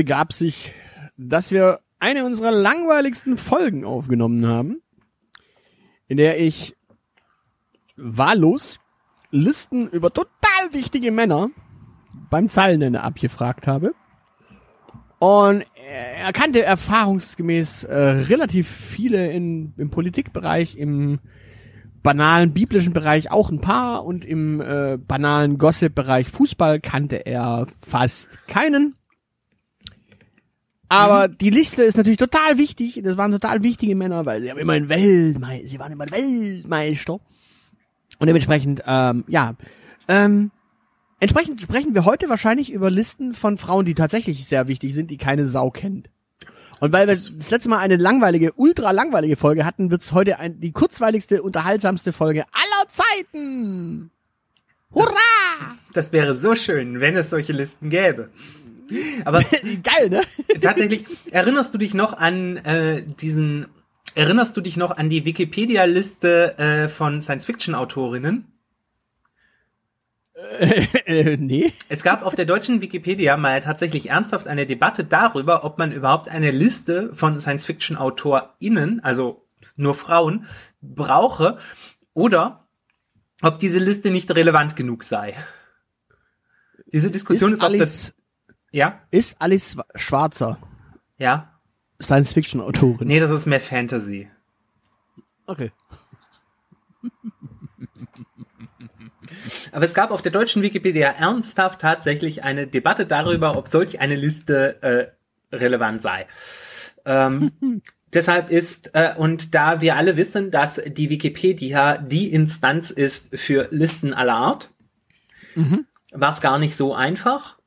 Begab sich, dass wir eine unserer langweiligsten Folgen aufgenommen haben, in der ich wahllos Listen über total wichtige Männer beim Zahlenende abgefragt habe. Und er kannte erfahrungsgemäß äh, relativ viele in, im Politikbereich, im banalen biblischen Bereich auch ein paar und im äh, banalen Gossip-Bereich Fußball kannte er fast keinen. Aber Mhm. die Liste ist natürlich total wichtig. Das waren total wichtige Männer, weil sie haben immer ein Weltmeister, sie waren immer ein Weltmeister. Und dementsprechend, ähm, ja, ähm, entsprechend sprechen wir heute wahrscheinlich über Listen von Frauen, die tatsächlich sehr wichtig sind, die keine Sau kennt. Und weil wir das letzte Mal eine langweilige, ultra langweilige Folge hatten, wird's heute ein, die kurzweiligste, unterhaltsamste Folge aller Zeiten. Hurra! Das wäre so schön, wenn es solche Listen gäbe. Aber Geil, ne? tatsächlich, erinnerst du dich noch an äh, diesen, erinnerst du dich noch an die Wikipedia-Liste äh, von Science-Fiction-Autorinnen? äh, nee. Es gab auf der deutschen Wikipedia mal tatsächlich ernsthaft eine Debatte darüber, ob man überhaupt eine Liste von Science-Fiction-AutorInnen, also nur Frauen, brauche oder ob diese Liste nicht relevant genug sei. Diese Diskussion ist, Ist auf der, ja, ist Alice Schwarzer ja, Science-Fiction-Autorin? nee, das ist mehr Fantasy. Okay. Aber es gab auf der deutschen Wikipedia ernsthaft tatsächlich eine Debatte darüber, ob solch eine Liste äh, relevant sei. Ähm, deshalb ist, äh, und da wir alle wissen, dass die Wikipedia die Instanz ist für Listen aller Art, war es gar nicht so einfach.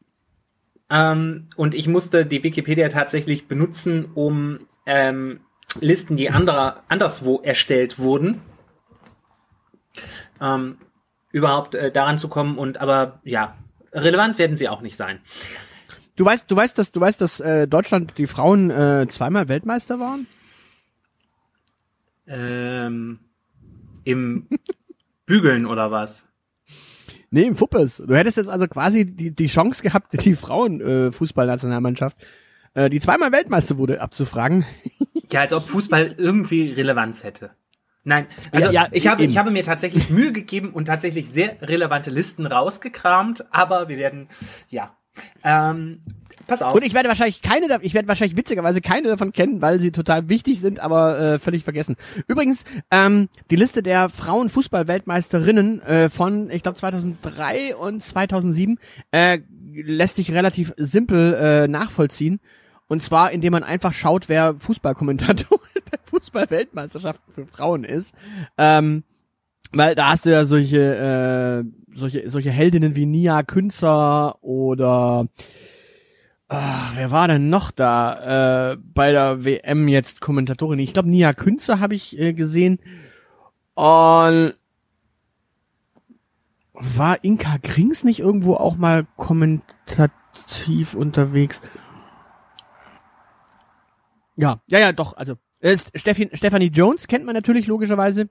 Ähm, und ich musste die Wikipedia tatsächlich benutzen, um ähm, Listen, die anderer, anderswo erstellt wurden, ähm, überhaupt äh, daran zu kommen. Und aber ja, relevant werden sie auch nicht sein. Du weißt, du weißt, dass du weißt, dass äh, Deutschland die Frauen äh, zweimal Weltmeister waren? Ähm, Im Bügeln oder was? Nee, im Fuppes. Du hättest jetzt also quasi die, die Chance gehabt, die Frauen äh, äh, die zweimal Weltmeister wurde, abzufragen. Ja, als ob Fußball irgendwie Relevanz hätte. Nein, also Ja, ja, ich habe eben. ich habe mir tatsächlich Mühe gegeben und tatsächlich sehr relevante Listen rausgekramt, aber wir werden ja. Ähm, pass auf. Und ich werde wahrscheinlich keine, ich werde wahrscheinlich witzigerweise keine davon kennen, weil sie total wichtig sind, aber äh, völlig vergessen. Übrigens, ähm, die Liste der Frauenfußball-Weltmeisterinnen äh, von, ich glaube 2003 und 2007 äh, lässt sich relativ simpel äh, nachvollziehen. Und zwar, indem man einfach schaut, wer Fußballkommentatorin bei Fußball-Weltmeisterschaften für Frauen ist. Ähm, weil da hast du ja solche, äh, solche, solche Heldinnen wie Nia Künzer oder ah, wer war denn noch da äh, bei der WM jetzt Kommentatorin? Ich glaube Nia Künzer habe ich äh, gesehen. Und war Inka Grings nicht irgendwo auch mal kommentativ unterwegs? Ja, ja, ja, doch, also äh, Steffi, Stephanie Jones kennt man natürlich logischerweise.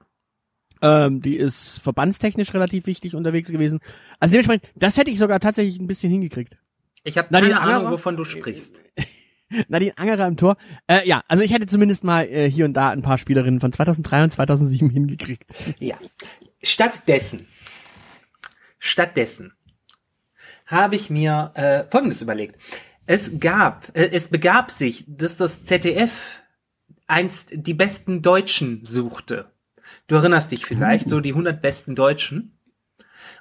Ähm, die ist verbandstechnisch relativ wichtig unterwegs gewesen. Also dementsprechend, das hätte ich sogar tatsächlich ein bisschen hingekriegt. Ich habe keine Ahnung, Angerer? wovon du sprichst. Nadine Angerer im Tor. Äh, ja, also ich hätte zumindest mal äh, hier und da ein paar Spielerinnen von 2003 und 2007 hingekriegt. Ja. Stattdessen, stattdessen habe ich mir äh, Folgendes überlegt. Es gab, äh, es begab sich, dass das ZDF einst die besten Deutschen suchte. Du erinnerst dich vielleicht, so die 100 besten Deutschen.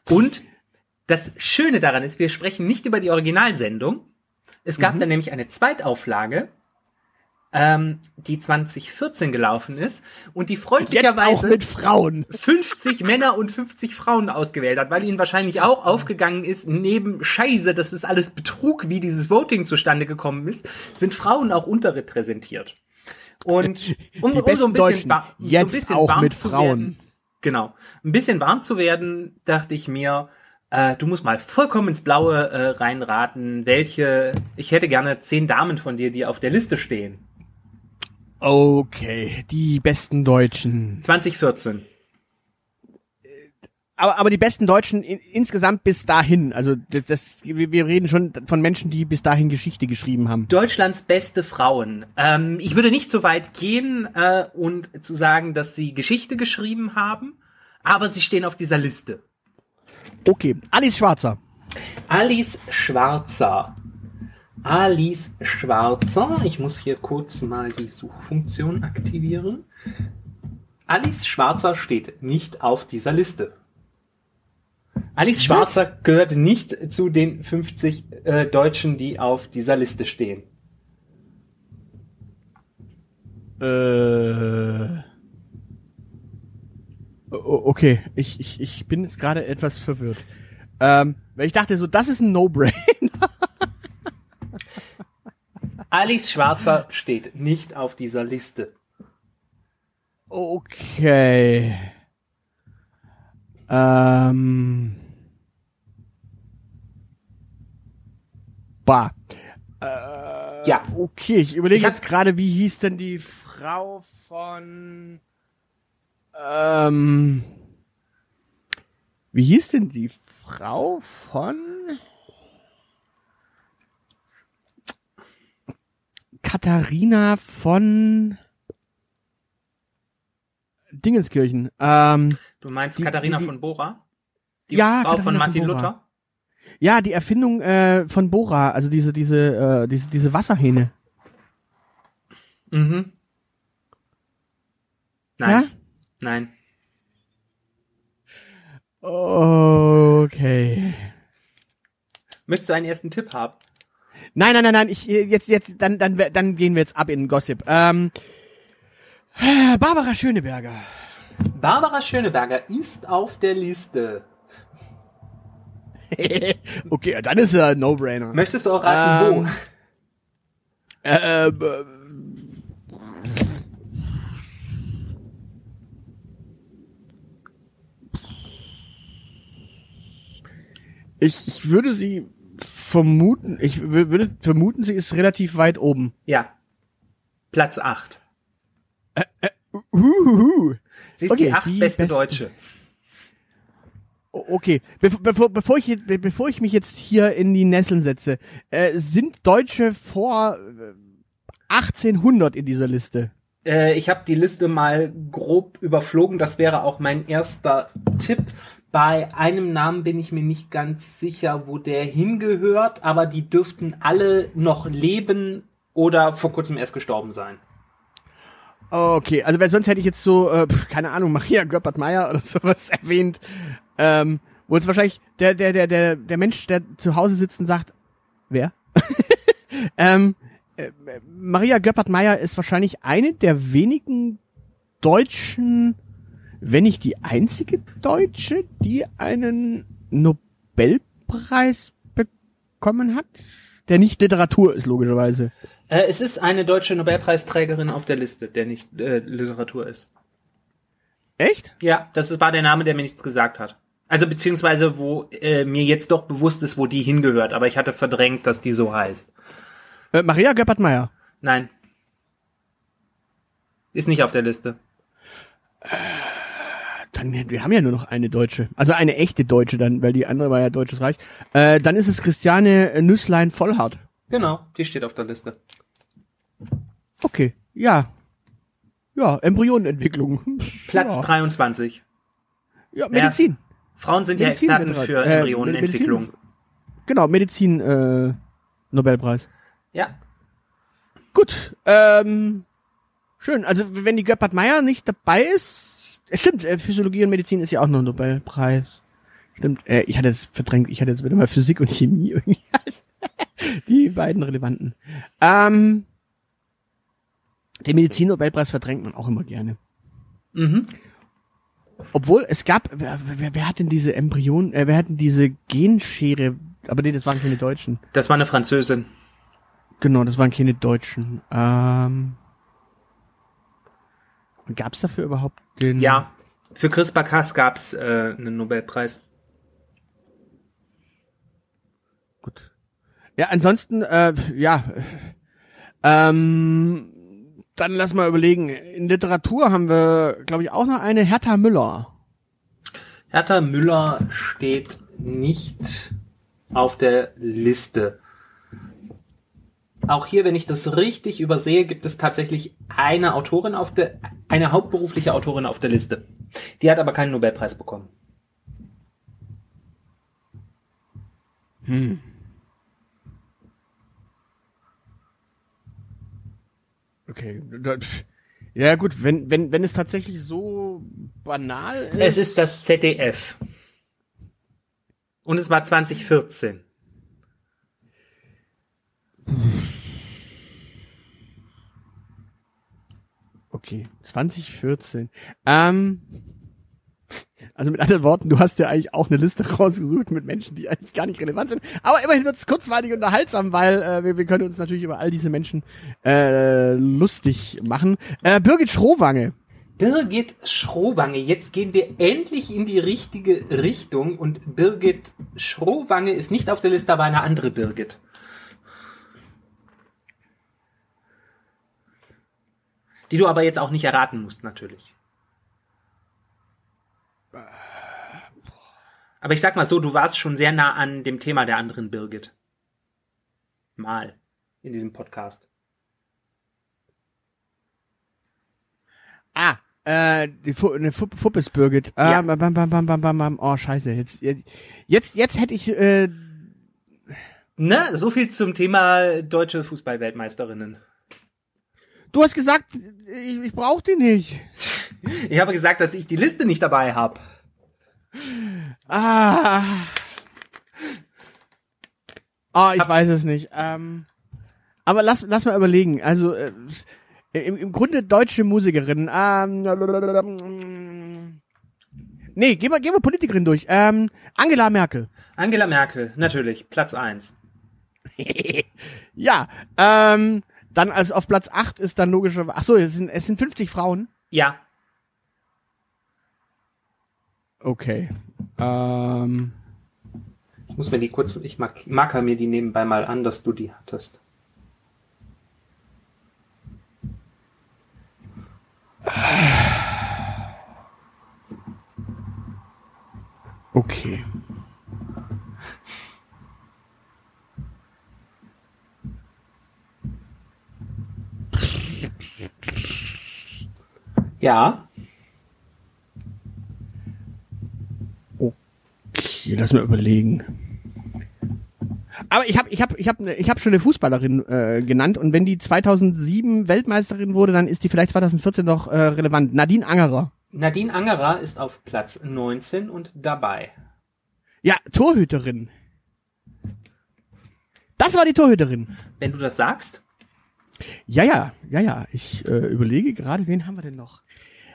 Und das Schöne daran ist, wir sprechen nicht über die Originalsendung. Es gab dann nämlich eine Zweitauflage, ähm, die 2014 gelaufen ist und die freundlicherweise mit Frauen. 50 Männer und 50 Frauen ausgewählt hat, weil ihnen wahrscheinlich auch aufgegangen ist, neben Scheiße, dass es alles Betrug, wie dieses Voting zustande gekommen ist, sind Frauen auch unterrepräsentiert. Und um, Die um so ein bisschen, Deutschen. wa- so Jetzt bisschen auch warm mit zu Frauen. Werden, genau. Ein bisschen warm zu werden, dachte ich mir, äh, du musst mal vollkommen ins Blaue äh, reinraten, welche, ich hätte gerne zehn Damen von dir, die auf der Liste stehen. Okay, die besten Deutschen. 2014. Aber, aber die besten Deutschen in, insgesamt bis dahin. Also das, das, wir reden schon von Menschen, die bis dahin Geschichte geschrieben haben. Deutschlands beste Frauen. Ähm, ich würde nicht so weit gehen äh, und zu sagen, dass sie Geschichte geschrieben haben, aber sie stehen auf dieser Liste. Okay, Alice Schwarzer. Alice Schwarzer. Alice Schwarzer. Ich muss hier kurz mal die Suchfunktion aktivieren. Alice Schwarzer steht nicht auf dieser Liste. Alice Schwarzer gehört nicht zu den 50 äh, Deutschen, die auf dieser Liste stehen. Äh. Okay, ich, ich, ich bin jetzt gerade etwas verwirrt. Ähm, weil ich dachte so, das ist ein No-Brain. Alice Schwarzer steht nicht auf dieser Liste. Okay. Ähm. Bah. Äh, Ja. Okay, ich überlege jetzt gerade, wie hieß denn die Frau von. Ähm. Wie hieß denn die Frau von. Katharina von Dingenskirchen. Ähm, Du meinst Die- Katharina die- die- von Bora? Die Ja, Frau Katharina von von Martin Bora. Luther? ja, die Erfindung äh, von Bora, also diese diese äh, diese diese Wasserhähne. Mhm. Nein. Ja? Nein. Okay. Möchtest du einen ersten Tipp haben? Nein, nein, nein, nein, ich jetzt jetzt dann dann dann gehen wir jetzt ab in den Gossip. Ähm, äh, Barbara Schöneberger. Barbara Schöneberger ist auf der Liste. okay, dann ist er ein No-Brainer. Möchtest du auch raten, Ähm, Äh, äh, ich, ich würde sie vermuten, ich wür- würde vermuten, sie ist relativ weit oben. wo? Ja. Platz 8. Uhuhu. Sie ist Okay, die acht die beste besten- Deutsche. Okay, Bev bevor, bevor, ich, be- bevor ich mich jetzt hier in die Nesseln setze, äh, sind Deutsche vor äh, 1800 in dieser Liste? Äh, ich habe die Liste mal grob überflogen. Das wäre auch mein erster Tipp. Bei einem Namen bin ich mir nicht ganz sicher, wo der hingehört, aber die dürften alle noch leben oder vor kurzem erst gestorben sein. Okay, also weil sonst hätte ich jetzt so, äh, keine Ahnung, Maria Göppert-Meyer oder sowas erwähnt, ähm, wo jetzt wahrscheinlich der, der, der, der, der Mensch, der zu Hause sitzt und sagt, wer? ähm, äh, Maria Göppert-Meyer ist wahrscheinlich eine der wenigen Deutschen, wenn nicht die einzige Deutsche, die einen Nobelpreis bekommen hat, der nicht Literatur ist, logischerweise. Äh, es ist eine deutsche Nobelpreisträgerin auf der Liste, der nicht äh, Literatur ist. Echt? Ja, das war der Name, der mir nichts gesagt hat. Also beziehungsweise, wo äh, mir jetzt doch bewusst ist, wo die hingehört, aber ich hatte verdrängt, dass die so heißt. Äh, Maria Göppert-Meyer. Nein. Ist nicht auf der Liste. Dann, wir haben ja nur noch eine Deutsche. Also eine echte Deutsche dann, weil die andere war ja Deutsches Reich. Äh, dann ist es Christiane Nüsslein Vollhardt. Genau, die steht auf der Liste. Okay, ja. Ja, Embryonenentwicklung. Platz ja. 23. Ja, Medizin. Frauen sind ja Medizin- Experten für äh, Embryonenentwicklung. Medizin- Genau, Medizin, äh, Nobelpreis. Ja. Gut, ähm, schön. Also wenn die Göppert Meier nicht dabei ist, es stimmt, äh, Physiologie und Medizin ist ja auch noch ein Nobelpreis. Stimmt, äh, ich hatte es verdrängt, ich hatte jetzt wieder mal Physik und Chemie irgendwie als die beiden relevanten. Ähm, den Medizin-Nobelpreis verdrängt man auch immer gerne. Mhm. Obwohl es gab, wer, wer, wer hat denn diese Embryonen, äh, wer hat denn diese Genschere? Aber nee, das waren keine Deutschen. Das war eine Französin. Genau, das waren keine Deutschen. Ähm, gab es dafür überhaupt den? Ja. Für CRISPR-Cas gab's äh, einen Nobelpreis. Gut. Ja, ansonsten, äh, ja, ähm, dann lass mal überlegen. In Literatur haben wir, glaube ich, auch noch eine Hertha Müller. Hertha Müller steht nicht auf der Liste. Auch hier, wenn ich das richtig übersehe, gibt es tatsächlich eine Autorin auf der, eine hauptberufliche Autorin auf der Liste. Die hat aber keinen Nobelpreis bekommen. Hm. Okay. Ja gut, wenn, wenn, wenn es tatsächlich so banal ist. Es ist das ZDF. Und es war 2014. Okay, 2014. Ähm, also mit anderen Worten, du hast ja eigentlich auch eine Liste rausgesucht mit Menschen, die eigentlich gar nicht relevant sind. Aber immerhin wird es kurzweilig unterhaltsam, weil äh, wir, wir können uns natürlich über all diese Menschen äh, lustig machen. Äh, Birgit Schrowange. Birgit Schrowange. Jetzt gehen wir endlich in die richtige Richtung und Birgit Schrowange ist nicht auf der Liste, aber eine andere Birgit. Die du aber jetzt auch nicht erraten musst, natürlich. Aber ich sag mal so, du warst schon sehr nah an dem Thema der anderen Birgit. Mal in diesem Podcast. Ah, äh, die Fu eine Fu Fuppes Birgit. Ah, Ja. bam, bam, bam, bam, bam, bam. Oh, scheiße. Jetzt, jetzt, jetzt, jetzt hätte ich, äh, Ne, so viel zum Thema deutsche Fußballweltmeisterinnen. du hast gesagt, ich, ich brauche die nicht. Ich habe gesagt, dass ich die Liste nicht dabei habe. Ah. Ah, ich Hab- weiß es nicht. Ähm, aber lass, lass mal überlegen. Also, äh, im, im Grunde deutsche Musikerin. Ähm, nee, gehen wir, gehen wir Politikerin durch. Ähm, Angela Merkel. Angela Merkel, natürlich, Platz eins. Ja, ähm, dann als auf Platz 8 ist dann logischerweise, ach so, es sind, es sind 50 Frauen. Ja, Okay. Ähm, ich muss mir die kurz, ich mark, marker mir die nebenbei mal an, dass du die hattest. okay. Ja, Okay, lass mal überlegen. Aber ich habe ich hab, ich hab, ich hab schon eine Fußballerin äh, genannt und wenn die 2007 Weltmeisterin wurde, dann ist die vielleicht 2014 noch äh, relevant. Nadine Angerer. Nadine Angerer ist auf Platz 19 und dabei. Ja, Torhüterin. Das war die Torhüterin. Wenn du das sagst, Ja, ja, ja, ja. Ich äh, überlege gerade, wen haben wir denn noch?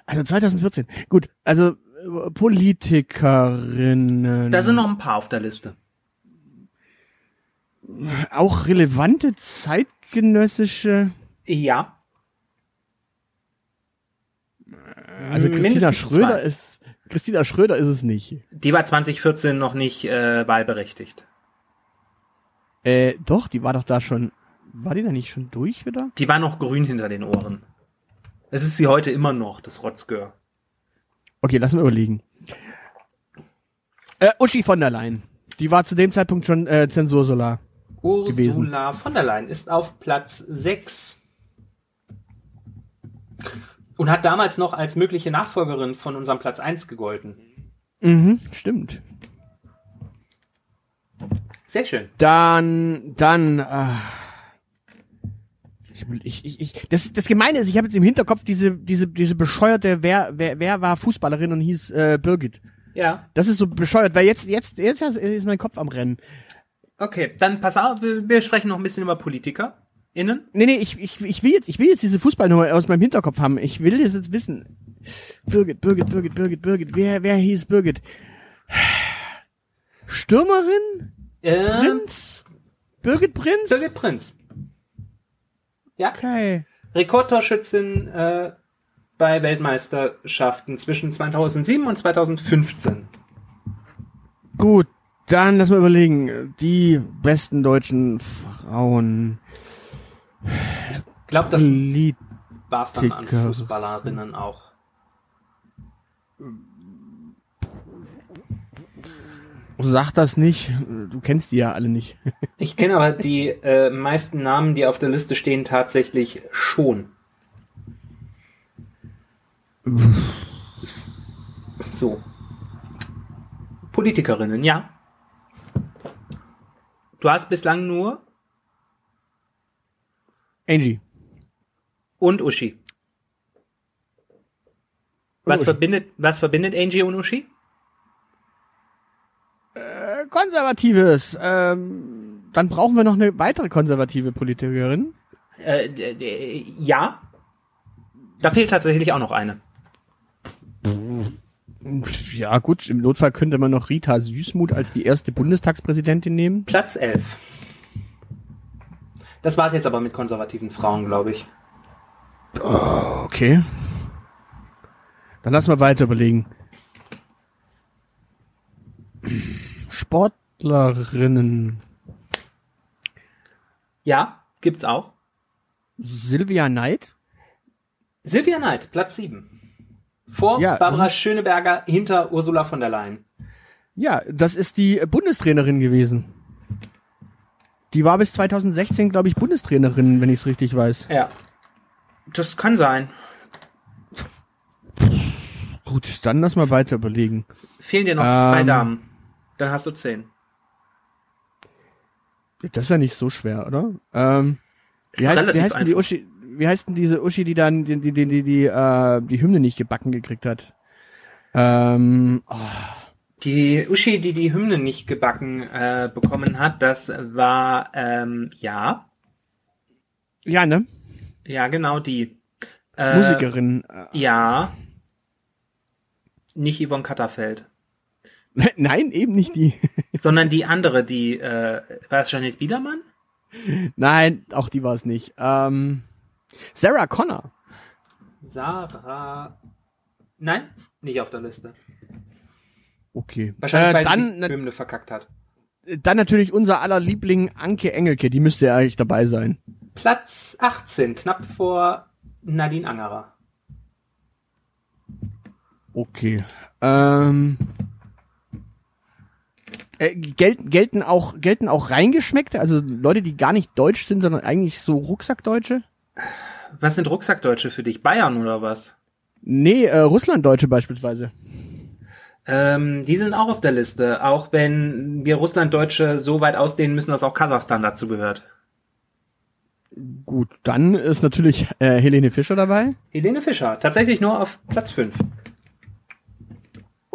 Also 2014. Gut, also Politikerinnen. da sind noch ein paar auf der Liste. auch relevante zeitgenössische. Ja, Also Christina Mindestens Schröder zwei. ist Christina Schröder ist es nicht. die war 2014 noch nicht äh, wahlberechtigt. Äh, doch, die war doch da schon. War die da nicht schon durch wieder? Die war noch grün hinter den Ohren. Es ist sie heute immer noch, das Rotzgör. Okay, lass mal überlegen. Äh, Uschi von der Leyen. Die war zu dem Zeitpunkt schon äh, Zensursolar. gewesen. Ursula von der Leyen ist auf Platz 6. Und hat damals noch als mögliche Nachfolgerin von unserem Platz 1 gegolten. Mhm, stimmt. Sehr schön. Dann, dann, äh, ich, ich, ich, das, das Gemeine ist, ich habe jetzt im Hinterkopf diese, diese, diese bescheuerte, wer, wer, wer war Fußballerin und hieß äh, Birgit. Ja. Das ist so bescheuert, weil jetzt, jetzt, jetzt ist mein Kopf am Rennen. Okay, dann pass auf, wir, wir sprechen noch ein bisschen über Politiker. Innen? Nee, nee, ich, ich, ich will jetzt, ich will jetzt diese Fußballnummer aus meinem Hinterkopf haben. Ich will das jetzt wissen. Birgit, Birgit, Birgit, Birgit, Birgit. Wer, wer hieß Birgit? Stürmerin? Ähm, Prinz? Birgit Prinz? Birgit Prinz. Ja. Okay. Rekordtorschützin äh, bei Weltmeisterschaften zwischen 2007 und 2015. Gut, dann lass mal überlegen. Die besten deutschen Frauen. Ich glaube, das Lied. war's dann an. Fußballerinnen auch. Sag das nicht. Du kennst die ja alle nicht. Ich kenne aber die äh, meisten Namen, die auf der Liste stehen, tatsächlich schon. So. Politikerinnen, ja. Du hast bislang nur Angie. und Uschi. Was Uschi. verbindet, was verbindet Angie und Uschi? Äh, Konservatives. Ähm, dann brauchen wir noch eine weitere konservative Politikerin. Äh, d- d- ja. Da fehlt tatsächlich auch noch eine. Ja, gut, im Notfall könnte man noch Rita Süßmuth als die erste Bundestagspräsidentin nehmen. Platz 11. Das war's jetzt aber mit konservativen Frauen, glaube ich. Okay. Dann lass mal weiter überlegen. Sportlerinnen. Ja, gibt's auch. Silvia Neid? Silvia Neid, Platz 7. Vor Ja, Barbara Schöneberger, hinter Ursula von der Leyen. Ja, das ist die Bundestrainerin gewesen. Die war bis 2016, glaube ich, Bundestrainerin, wenn ich es richtig weiß. Ja. Das kann sein. Gut, dann lass mal weiter überlegen. Fehlen dir noch zwei Ähm. Damen. Dann hast du zehn. Das ist ja nicht so schwer, oder? Ähm, wie, heißt, wie heißt denn die. Uschi, wie heißt denn diese Uschi, die dann die, die, die, die, die, äh, die Hymne nicht gebacken gekriegt hat? Ähm, oh, Die Uschi, die die Hymne nicht gebacken äh, bekommen hat, das war, ähm, ja, ja, ne? ja, genau die. Äh, Musikerin. Äh, Ja. Nicht Yvonne Katterfeld. Nein, eben nicht die. sondern die andere, die, äh, war es Janet Biedermann? Nein, auch die war es nicht. Ähm, Sarah Connor. Sarah. Nein, nicht auf der Liste. Okay. Wahrscheinlich, äh, weil dann, sie die Hymne verkackt hat. dann natürlich unser aller Liebling Anke Engelke. Die müsste ja eigentlich dabei sein. Platz 18, knapp vor Nadine Angerer. Okay. Ähm, äh, gelten, gelten auch gelten auch reingeschmeckte, also Leute, die gar nicht deutsch sind, sondern eigentlich so Rucksackdeutsche? Was sind Rucksackdeutsche für dich? Bayern oder was? Nee, äh, Russlanddeutsche beispielsweise. Ähm, die sind auch auf der Liste, auch wenn wir Russlanddeutsche so weit ausdehnen müssen, dass auch Kasachstan dazu gehört. Gut, dann ist natürlich äh, Helene Fischer dabei. Helene Fischer, tatsächlich nur auf Platz 5.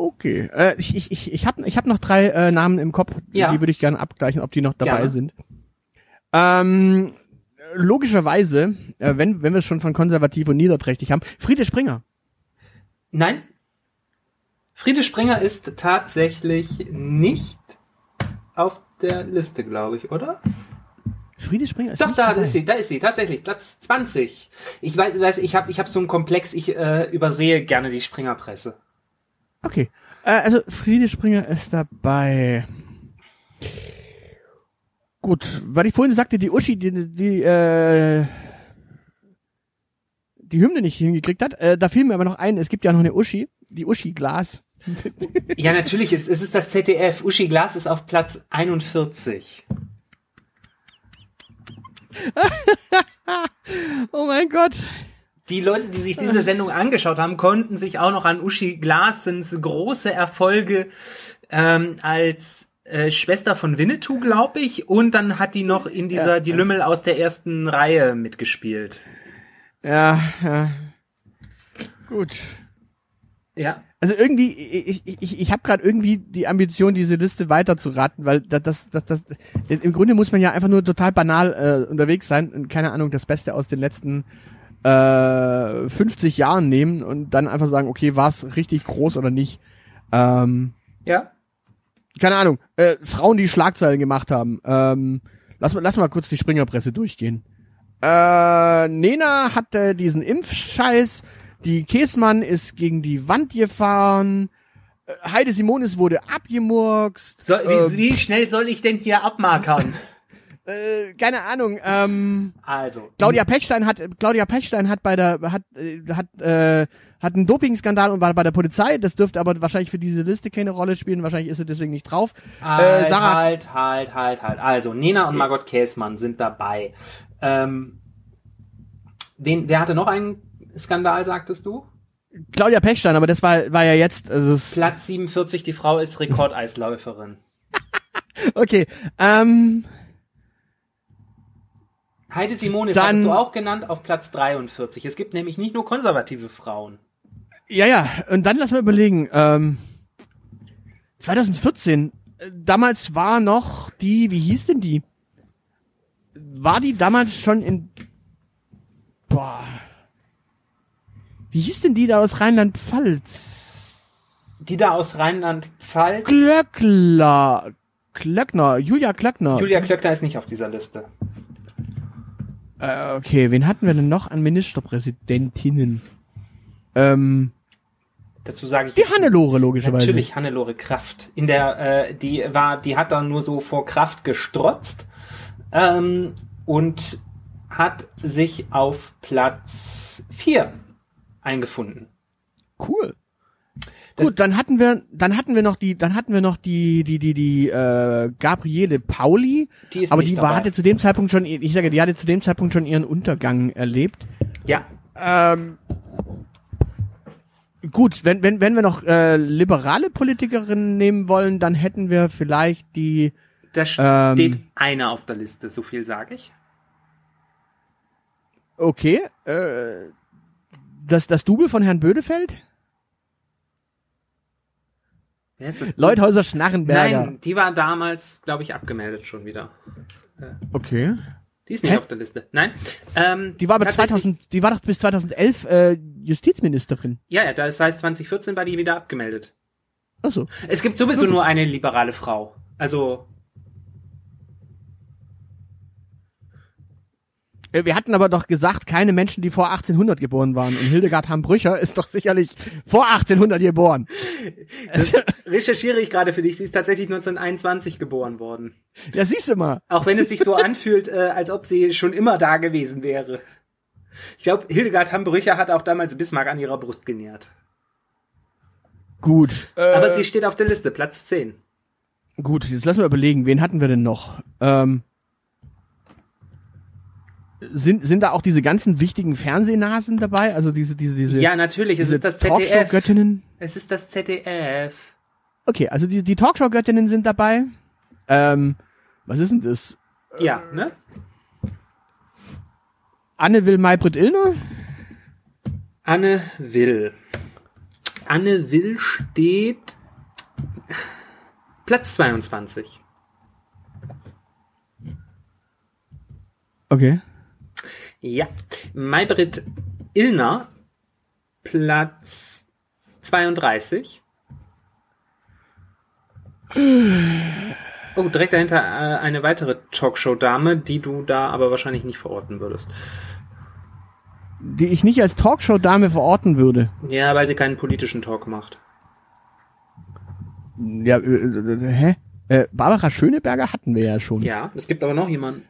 Okay. Äh, ich ich, ich, ich habe ich hab noch drei äh, Namen im Kopf, Ja. die würde ich gerne abgleichen, ob die noch dabei Gerne. sind. Ähm, logischerweise, äh, wenn, wenn wir es schon von konservativ und niederträchtig haben, Friede Springer. Nein. Friede Springer ist tatsächlich nicht auf der Liste, glaube ich, oder? Friede Springer ist Doch, da dabei. ist sie, da ist sie, tatsächlich, Platz 20. Ich weiß, weiß ich habe ich hab so einen Komplex, ich äh, übersehe gerne die Springerpresse. Okay. Äh, also Friede Springer ist dabei. Gut, weil ich vorhin sagte, die Uschi, die, die, äh, die Hymne nicht hingekriegt hat, äh, da fiel mir aber noch ein, es gibt ja noch eine Uschi, die Uschi Glas. Ja, natürlich, es, es ist das ZDF. Uschi Glas ist auf Platz 41. Oh mein Gott. Die Leute, die sich diese Sendung angeschaut haben, konnten sich auch noch an Uschi Glasens große Erfolge ähm, als äh, Schwester von Winnetou, glaube ich. Und dann hat die noch in dieser, Ja. die Lümmel aus der ersten Reihe mitgespielt. Ja, ja. Gut. Ja. Also irgendwie, ich, ich, ich, habe gerade irgendwie die Ambition, diese Liste weiter zu raten, weil das, das, das, das im Grunde muss man ja einfach nur total banal äh, unterwegs sein und keine Ahnung, das Beste aus den letzten äh, 50 Jahren nehmen und dann einfach sagen, okay, war es richtig groß oder nicht. Ähm, Ja. keine Ahnung, äh, Frauen, die Schlagzeilen gemacht haben. Ähm, lass, mal- lass mal kurz die Springerpresse durchgehen. Äh, Nena hatte diesen Impfscheiß, die Käsmann ist gegen die Wand gefahren, äh, Heide Simonis wurde abgemurkst. So, ähm, wie, wie schnell soll ich denn hier abmarkern? äh, keine Ahnung, ähm, Also. Claudia Pechstein hat Claudia Pechstein hat bei der hat äh, hat äh, hat einen Dopingskandal und war bei der Polizei. Das dürfte aber wahrscheinlich für diese Liste keine Rolle spielen. Wahrscheinlich ist sie deswegen nicht drauf. Halt, äh, Sarah halt, halt, halt, halt. Also, Nena und Margot Käßmann sind dabei. Ähm, wen, wer hatte noch einen Skandal, sagtest du? Claudia Pechstein, aber das war war ja jetzt also Platz 47, die Frau ist Rekordeisläuferin. okay. Ähm, Heide Simonis Dann- hattest du auch genannt auf Platz 43. Es gibt nämlich nicht nur konservative Frauen. ja ja und dann lass mal überlegen. Ähm, 2014. äh, Damals war noch die wie hieß denn die? War die damals schon in Boah. Wie hieß denn die da aus Rheinland-Pfalz? Die da aus Rheinland-Pfalz. Glöckler. Klöckner, Julia Klöckner. Julia Klöckner ist nicht auf dieser Liste. Äh, okay, wen hatten wir denn noch an Ministerpräsidentinnen? Ähm, Dazu sage ich die Hannelore, logischerweise. Natürlich Hannelore Kraft. In der, äh, die war, die hat dann nur so vor Kraft gestrotzt ähm, und hat sich auf Platz 4 eingefunden. Cool. Das- Gut, dann hatten wir, dann hatten wir noch die, dann hatten wir noch die, die, die, die, äh, Gabriele Pauli. Die ist aber die war, hatte zu dem Zeitpunkt schon, ich sage, die hatte zu dem Zeitpunkt schon ihren Untergang erlebt. Ja, Ähm, gut, wenn, wenn, wenn wir noch äh, liberale Politikerinnen nehmen wollen, dann hätten wir vielleicht die, da steht Ähm. eine auf der Liste, so viel sage ich. okay, äh, das, das Double von Herrn Bödefeld? Wer ist das? Leuthäuser Schnarrenberger. Nein, die war damals, glaube ich, abgemeldet schon wieder. Okay. Die ist nicht Hä? auf der Liste. Nein. Ähm, Die war aber tatsächlich- 2000, die war doch bis 2011 äh, Justizministerin. Ja, ja, das heißt 2014 war die wieder abgemeldet. Ach so. Es gibt sowieso nur eine liberale Frau. Also, Wir hatten aber doch gesagt, keine Menschen, die vor 1800 geboren waren. Und Hildegard Hambrücher ist doch sicherlich vor 1800 geboren. das recherchiere ich gerade für dich. Sie ist tatsächlich 1921 geboren worden. Ja, siehst du mal. Auch wenn es sich so anfühlt, äh, als ob sie schon immer da gewesen wäre. Ich glaube, Hildegard Hambrücher hat auch damals Bismarck an ihrer Brust genährt. Gut. Äh, Aber sie steht auf der Liste, Platz 10. gut, jetzt lassen wir überlegen, wen hatten wir denn noch? Ähm, sind, sind da auch diese ganzen wichtigen Fernsehnasen dabei? Also diese, diese, diese, Ja, natürlich, es ist das ZDF. Talkshow-Göttinnen? Es ist das ZDF. Okay, also die, die Talkshow-Göttinnen sind dabei. Ähm, was ist denn das? Ja, ne? Anne Will Maybrit Illner? Anne Will. Anne Will steht Platz 22. Okay. Ja. Maybrit Illner, Platz 32. Oh, direkt dahinter äh, eine weitere Talkshow-Dame, die du da aber wahrscheinlich nicht verorten würdest. Die ich nicht als Talkshow-Dame verorten würde. Ja, weil sie keinen politischen Talk macht. Ja, äh, äh, hä? Äh, Barbara Schöneberger hatten wir ja schon. Ja, es gibt aber noch jemanden.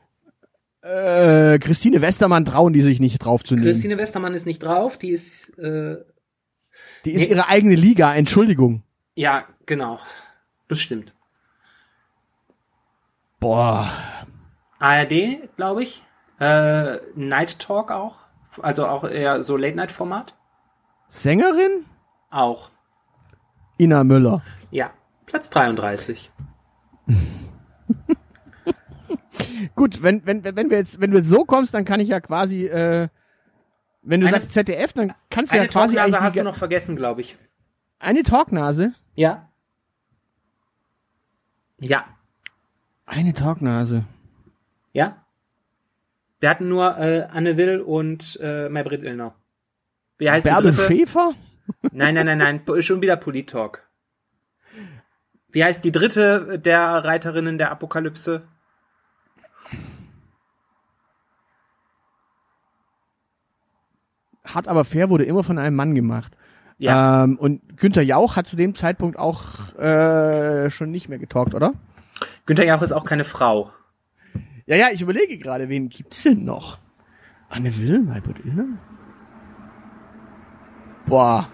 Äh, Christine Westermann trauen die sich nicht drauf zu nehmen. Christine Westermann ist nicht drauf, die ist, äh, die ist Nee. ihre eigene Liga, Entschuldigung. ja, genau. Das stimmt. Boah. ARD, glaube ich. Äh, Night Talk auch. Also auch eher so Late-Night-Format. Sängerin? Auch. Ina Müller. Ja. Platz 33. Gut, wenn, wenn, wenn wir jetzt, wenn du jetzt so kommst, dann kann ich ja quasi, äh, wenn du Eine- sagst ZDF, dann kannst du Eine ja quasi Talknase eigentlich hast du noch vergessen, glaube ich. eine Talknase. Ja. Ja. Eine Talknase. Ja. Wir hatten nur äh, Anne Will und äh, Maybrit Illner. Wie heißt Bärbel die dritte? Schäfer? Nein, nein, nein, nein. Schon wieder Polit-Talk. Wie heißt die dritte der Reiterinnen der Apokalypse? Hart aber fair wurde immer von einem Mann gemacht. Ja. Ähm, und Günther Jauch hat zu dem Zeitpunkt auch äh, schon nicht mehr getalkt, oder? Günther Jauch ist auch keine Frau. Ja, ja, ich überlege gerade, wen gibt's denn noch? Anne Will, Maybrit Illner? Boah.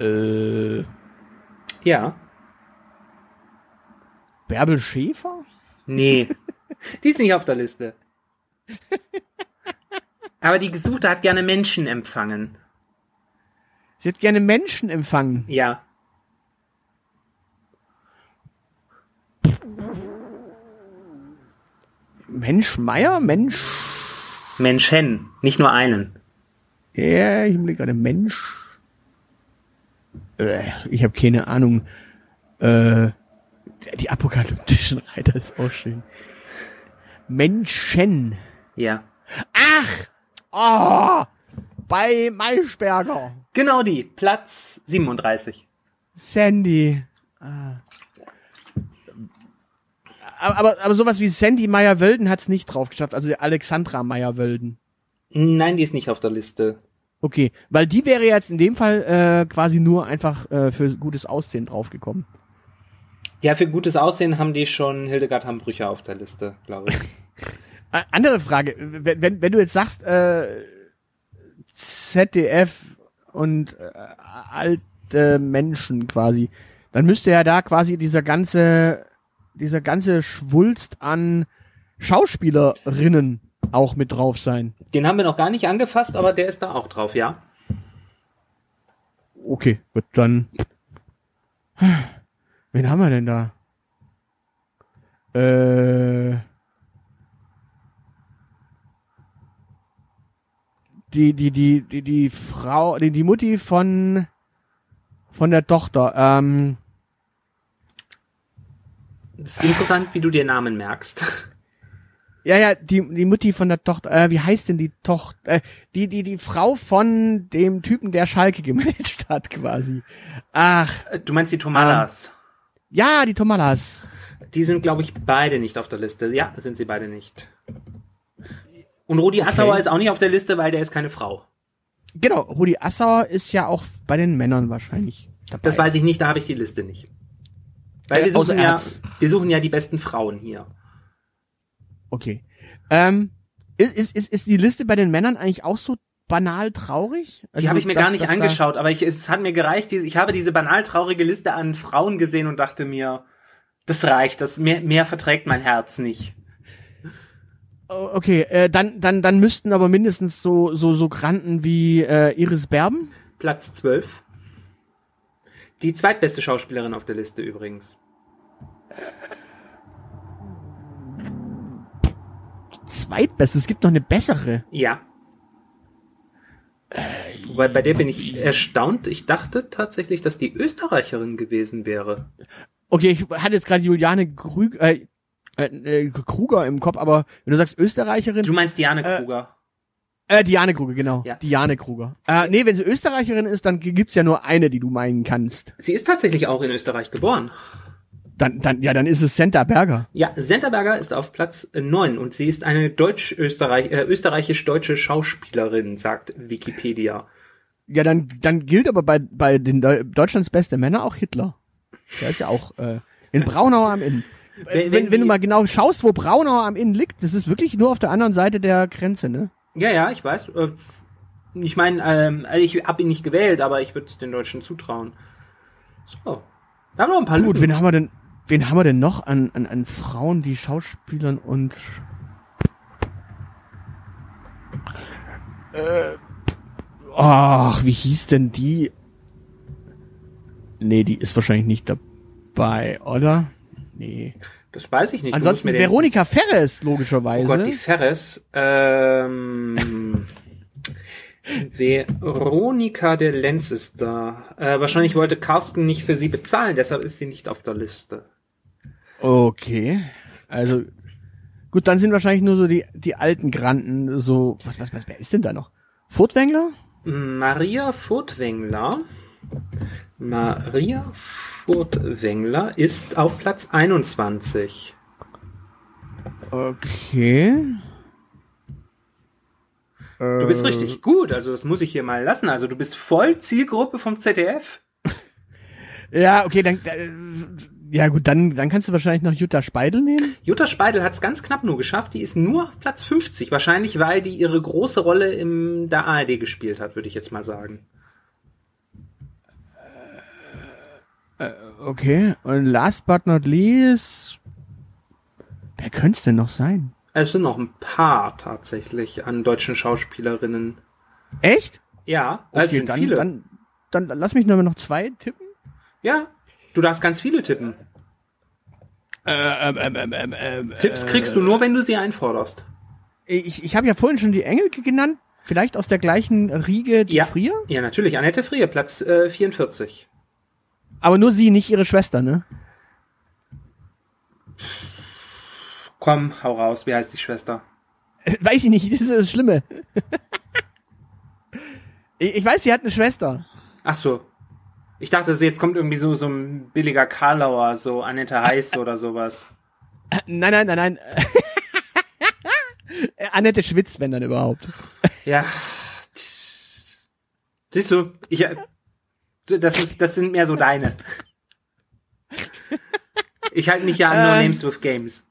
Äh, Ja. Bärbel Schäfer? Nee. Die ist nicht auf der Liste. Aber die Gesuchte hat gerne Menschen empfangen. Sie hat gerne Menschen empfangen. Ja. Mensch Meier? Mensch. Menschen. Nicht nur einen. Ja, ich überlege gerade, Mensch. Äh, ich habe keine Ahnung. Äh, die apokalyptischen Reiter ist auch schön. Menschen. Ja. Ach! Oh! Bei Maischberger. Genau die. Platz 37. Sandy. Ah. Aber, aber, aber sowas wie Sandy Meyer-Wölden hat's nicht drauf geschafft. Also Alexandra Meyer-Wölden. Nein, die ist nicht auf der Liste. Okay, weil die wäre jetzt in dem Fall äh, quasi nur einfach äh, für gutes Aussehen draufgekommen. Ja, für gutes Aussehen haben die schon Hildegard Hambrücher auf der Liste, glaube ich. Andere Frage, wenn, wenn, wenn du jetzt sagst, äh, ZDF und äh, alte Menschen quasi, dann müsste ja da quasi dieser ganze, dieser ganze Schwulst an Schauspielerinnen auch mit drauf sein. Den haben wir noch gar nicht angefasst, aber der ist da auch drauf, ja. Okay, gut, dann. Wen haben wir denn da? Äh. Die, die, die, die, die Frau, die, die Mutti von, von der Tochter, ähm, Es ist interessant, wie du dir Namen merkst. ja, ja, die, die Mutti von der Tochter, äh, wie heißt denn die Tochter, äh, die, die, die Frau von dem Typen, der Schalke gemanagt hat, quasi. Ach, Du meinst die Tomalas. ja, die Tomalas. Die sind, glaube ich, beide nicht auf der Liste. Ja, sind sie beide nicht. Und Rudi Assauer ist auch nicht auf der Liste, weil der ist keine Frau. Genau, Rudi Assauer ist ja auch bei den Männern wahrscheinlich dabei. Das weiß ich nicht, da habe ich die Liste nicht. Weil Äh, wir suchen, ja, wir suchen ja die besten Frauen hier. Okay. Ähm, ist, ist, ist, ist die Liste bei den Männern eigentlich auch so banal traurig? Die Also, habe ich mir dass- gar nicht angeschaut, aber ich, es hat mir gereicht. die- Ich habe diese banal traurige Liste an Frauen gesehen und dachte mir, das reicht, das mehr, mehr verträgt mein Herz nicht. Okay, äh, dann, dann, dann müssten aber mindestens so, so, so Granten wie äh, Iris Berben. Platz 12. Die zweitbeste Schauspielerin auf der Liste übrigens. Zweitbeste, es gibt noch eine bessere. Ja. Wobei bei der bin ich erstaunt. Ich dachte tatsächlich, dass die Österreicherin gewesen wäre. Okay, ich hatte jetzt gerade Juliane Grü äh, äh, äh, Kruger im Kopf, aber wenn du sagst Österreicherin, Du meinst Diane Kruger. äh, Diane Kruger, genau. Ja. Diane Kruger. Äh, nee, wenn sie Österreicherin ist, dann gibt's ja nur eine, die du meinen kannst. Sie ist tatsächlich auch in Österreich geboren. Dann, dann, ja, dann ist es Senta Berger. Ja, Senterberger ist auf Platz äh, 9 und sie ist eine deutsch-österreich, äh, österreichisch-deutsche Schauspielerin, sagt Wikipedia. Ja, dann, dann gilt aber bei, bei den Deu Deutschlands beste Männer auch Hitler. Der ist ja auch äh, in Braunau am Inn. Wenn- Wenn, wenn du mal genau schaust, wo Braunau am Inn liegt, das ist wirklich nur auf der anderen Seite der Grenze, ne? Ja, ja, ich weiß. Äh, ich meine, ähm, ich habe ihn nicht gewählt, aber ich würde es den Deutschen zutrauen. So. Wir haben noch ein paar Gut, wen haben wir denn, wen haben wir denn noch an, an, an Frauen, die Schauspielern und äh, ach, wie hieß denn die? Nee, die ist wahrscheinlich nicht da. dabei, oder? Nee. Das weiß ich nicht. Ansonsten mir den- Veronika Ferres, Oh logischerweise. Gott, die Ferres. Ähm, Veronika de Lenz ist da. Äh, wahrscheinlich wollte Carsten nicht für sie bezahlen, deshalb ist sie nicht auf der Liste. okay. Also, gut, dann sind wahrscheinlich nur so die, die alten Granden, so, was, was, was, wer ist denn da noch? Furtwängler? Maria Furtwängler. Maria Furtwängler ist auf Platz 21. Okay. Du bist richtig gut, also das muss ich hier mal lassen. Also du bist voll Zielgruppe vom ZDF. Ja, okay, dann, äh, ja gut, dann, dann kannst du wahrscheinlich noch Jutta Speidel nehmen. Jutta Speidel hat es ganz knapp nur geschafft. Die ist nur auf Platz 50. Wahrscheinlich, weil die ihre große Rolle in der ARD gespielt hat, würde ich jetzt mal sagen. Okay, und last but not least, wer könnte es denn noch sein? Es sind noch ein paar tatsächlich an deutschen Schauspielerinnen. Echt? Ja, Okay, sind dann, viele. dann, dann lass mich nur noch zwei tippen. ja, du darfst ganz viele tippen. Äh, ähm, ähm, ähm, ähm, ähm, Tipps kriegst du nur, wenn du sie einforderst. Ich, ich habe ja vorhin schon die Engelke genannt. Vielleicht aus der gleichen Riege, die Ja. Frier? Ja, natürlich. Annette Frier, Platz äh, 44. Aber nur sie, nicht ihre Schwester, ne? Komm, hau raus. Wie heißt die Schwester? Weiß ich nicht, das ist das Schlimme. ich, weiß, sie hat eine Schwester. Ach so. Ich dachte, jetzt kommt irgendwie so, so ein billiger Karlauer, so Annette Heiß oder sowas. Nein, nein, nein, nein. Annette Schwitz, wenn dann überhaupt. Ja. Siehst du, ich, das ist, das sind mehr so deine. Ich halte mich ja an No Ähm. Names with Games.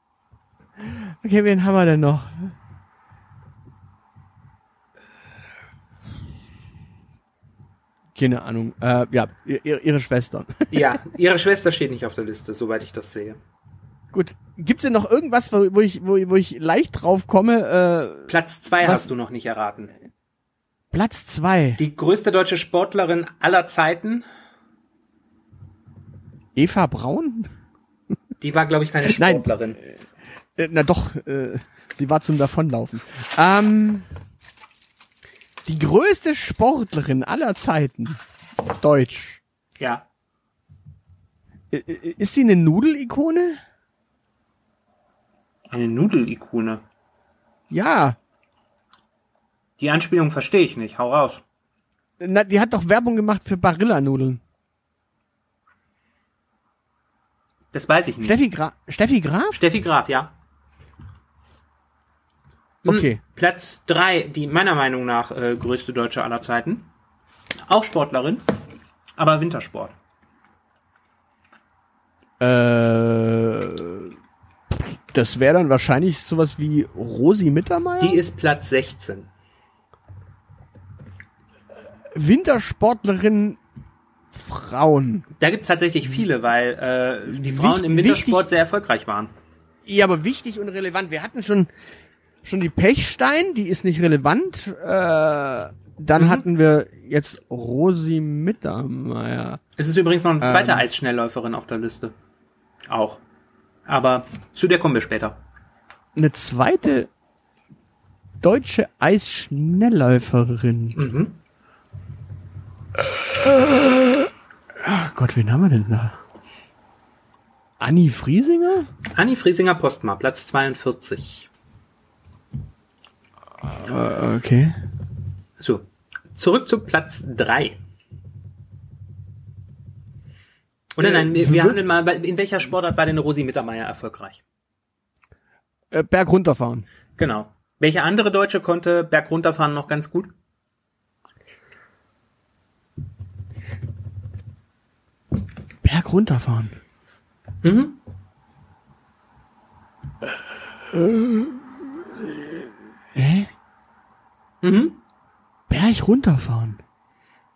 Okay, wen haben wir denn noch? Keine Ahnung. Äh, ja, ihre, ihre Schwester. Ja, ihre Schwester steht nicht auf der Liste, soweit ich das sehe. Gut. Gibt's denn noch irgendwas, wo, wo ich, wo, wo ich leicht drauf komme? Äh, Platz zwei Was? hast du noch nicht erraten. Platz zwei. Die größte deutsche Sportlerin aller Zeiten, Eva Braun? die war, glaube ich, keine Nein. Sportlerin. Äh, na doch, äh, sie war zum Davonlaufen. Ähm, die größte Sportlerin aller Zeiten. Deutsch. Ja. Ist sie eine Nudelikone? Eine Nudelikone. Ja. Die Anspielung verstehe ich nicht. Hau raus. Na, die hat doch Werbung gemacht für Barilla-Nudeln. Das weiß ich nicht. Steffi, Gra Steffi Graf? Steffi Graf, ja. Hm, Okay. Platz drei, die meiner Meinung nach äh, größte Deutsche aller Zeiten. Auch Sportlerin, aber Wintersport. Äh, das wäre dann wahrscheinlich sowas wie Rosi Mittermeier? Die ist Platz 16. Wintersportlerin Frauen. Da gibt's tatsächlich viele, weil äh, die Frauen im Wintersport wichtig- sehr erfolgreich waren. Ja, aber wichtig und relevant. Wir hatten schon schon die Pechstein, die ist nicht relevant. Äh, dann Mhm. hatten wir jetzt Rosi Mittermeier. Es ist übrigens noch eine zweite Ähm. Eisschnellläuferin auf der Liste. Auch. Aber zu der kommen wir später. Eine zweite deutsche Eisschnellläuferin. Mhm. Ach Gott, wen haben wir denn da? Anni Friesinger? Anni Friesinger Postma, Platz 42. Äh, okay. So, zurück zu Platz 3. Oder Äh, nein, wir, wir handeln mal, in welcher Sportart war denn Rosi Mittermeier erfolgreich? Äh, Berg runterfahren. Genau. Welche andere Deutsche konnte Berg runterfahren noch ganz gut? Berg runterfahren. Mhm. Hä? Mhm. Berg runterfahren.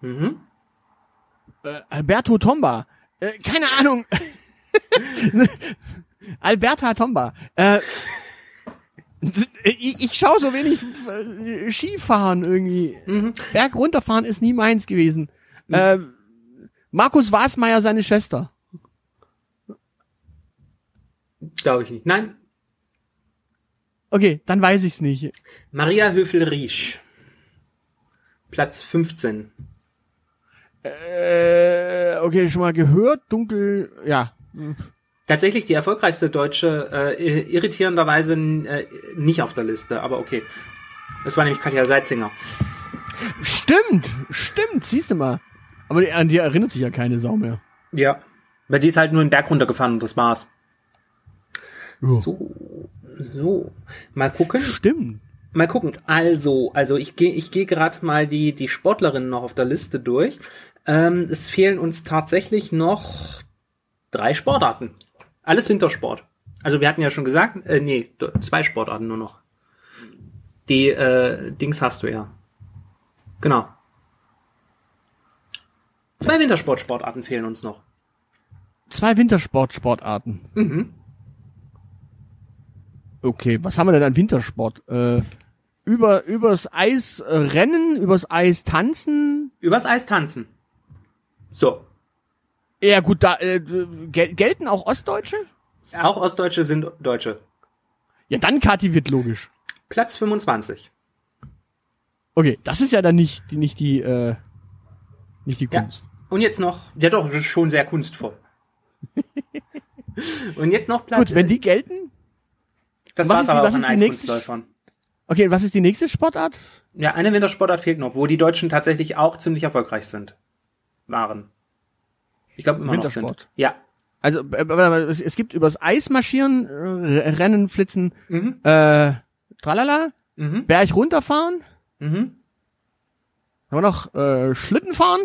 Mhm. Äh, Alberto Tomba. Äh, keine Ahnung. Alberta Tomba. Äh, ich, ich schaue so wenig äh, Skifahren irgendwie. Mhm. Berg runterfahren ist nie meins gewesen. Äh, Markus Wasmeier, seine Schwester. Glaube ich nicht. Nein, Okay, dann weiß ich's nicht. Maria Höfel-Riesch. Platz 15. Äh, okay, schon mal gehört, dunkel, ja. Tatsächlich die erfolgreichste Deutsche, äh, irritierenderweise äh, nicht auf der Liste, aber okay. Das war nämlich Katja Seitzinger. Stimmt, stimmt, siehst du mal. Aber an die erinnert sich ja keine Sau mehr. Ja. Weil die ist halt nur den Berg runtergefahren und das war's. Ja. So, so. Mal gucken. Stimmt. Mal gucken. Also, also ich gehe ich gehe gerade mal die die Sportlerinnen noch auf der Liste durch. Ähm, es fehlen uns tatsächlich noch drei Sportarten. Alles Wintersport. Also wir hatten ja schon gesagt, äh, nee, zwei Sportarten nur noch. Die äh, Dings hast du ja. Genau. Zwei Wintersportsportarten fehlen uns noch. Zwei Wintersport-Sportarten. Mhm. Okay, was haben wir denn an Wintersport? Äh, über, übers Eis äh, rennen, übers Eis tanzen. Übers Eis tanzen. So. Ja gut, da äh, gel gelten auch Ostdeutsche? Auch Ostdeutsche sind Deutsche. Ja, dann Kati wird logisch. Platz 25. Okay, das ist ja dann nicht die, nicht die, äh, nicht die Ja. Und jetzt noch, ja doch, das ist schon sehr kunstvoll. Und jetzt noch Platz. Gut, wenn die gelten. das was ist die- aber was auch ist an die nächste Eiskunstläufern. Okay, was ist die nächste Sportart? Ja, eine Wintersportart fehlt noch, wo die Deutschen tatsächlich auch ziemlich erfolgreich sind. Waren. Ich glaube immer noch Wintersport. sind. Ja. Also äh, es gibt übers Eis marschieren, äh, Rennen, Flitzen, Mhm. äh, tralala, Mhm. Berg runterfahren, Mhm. haben wir noch äh, Schlitten fahren,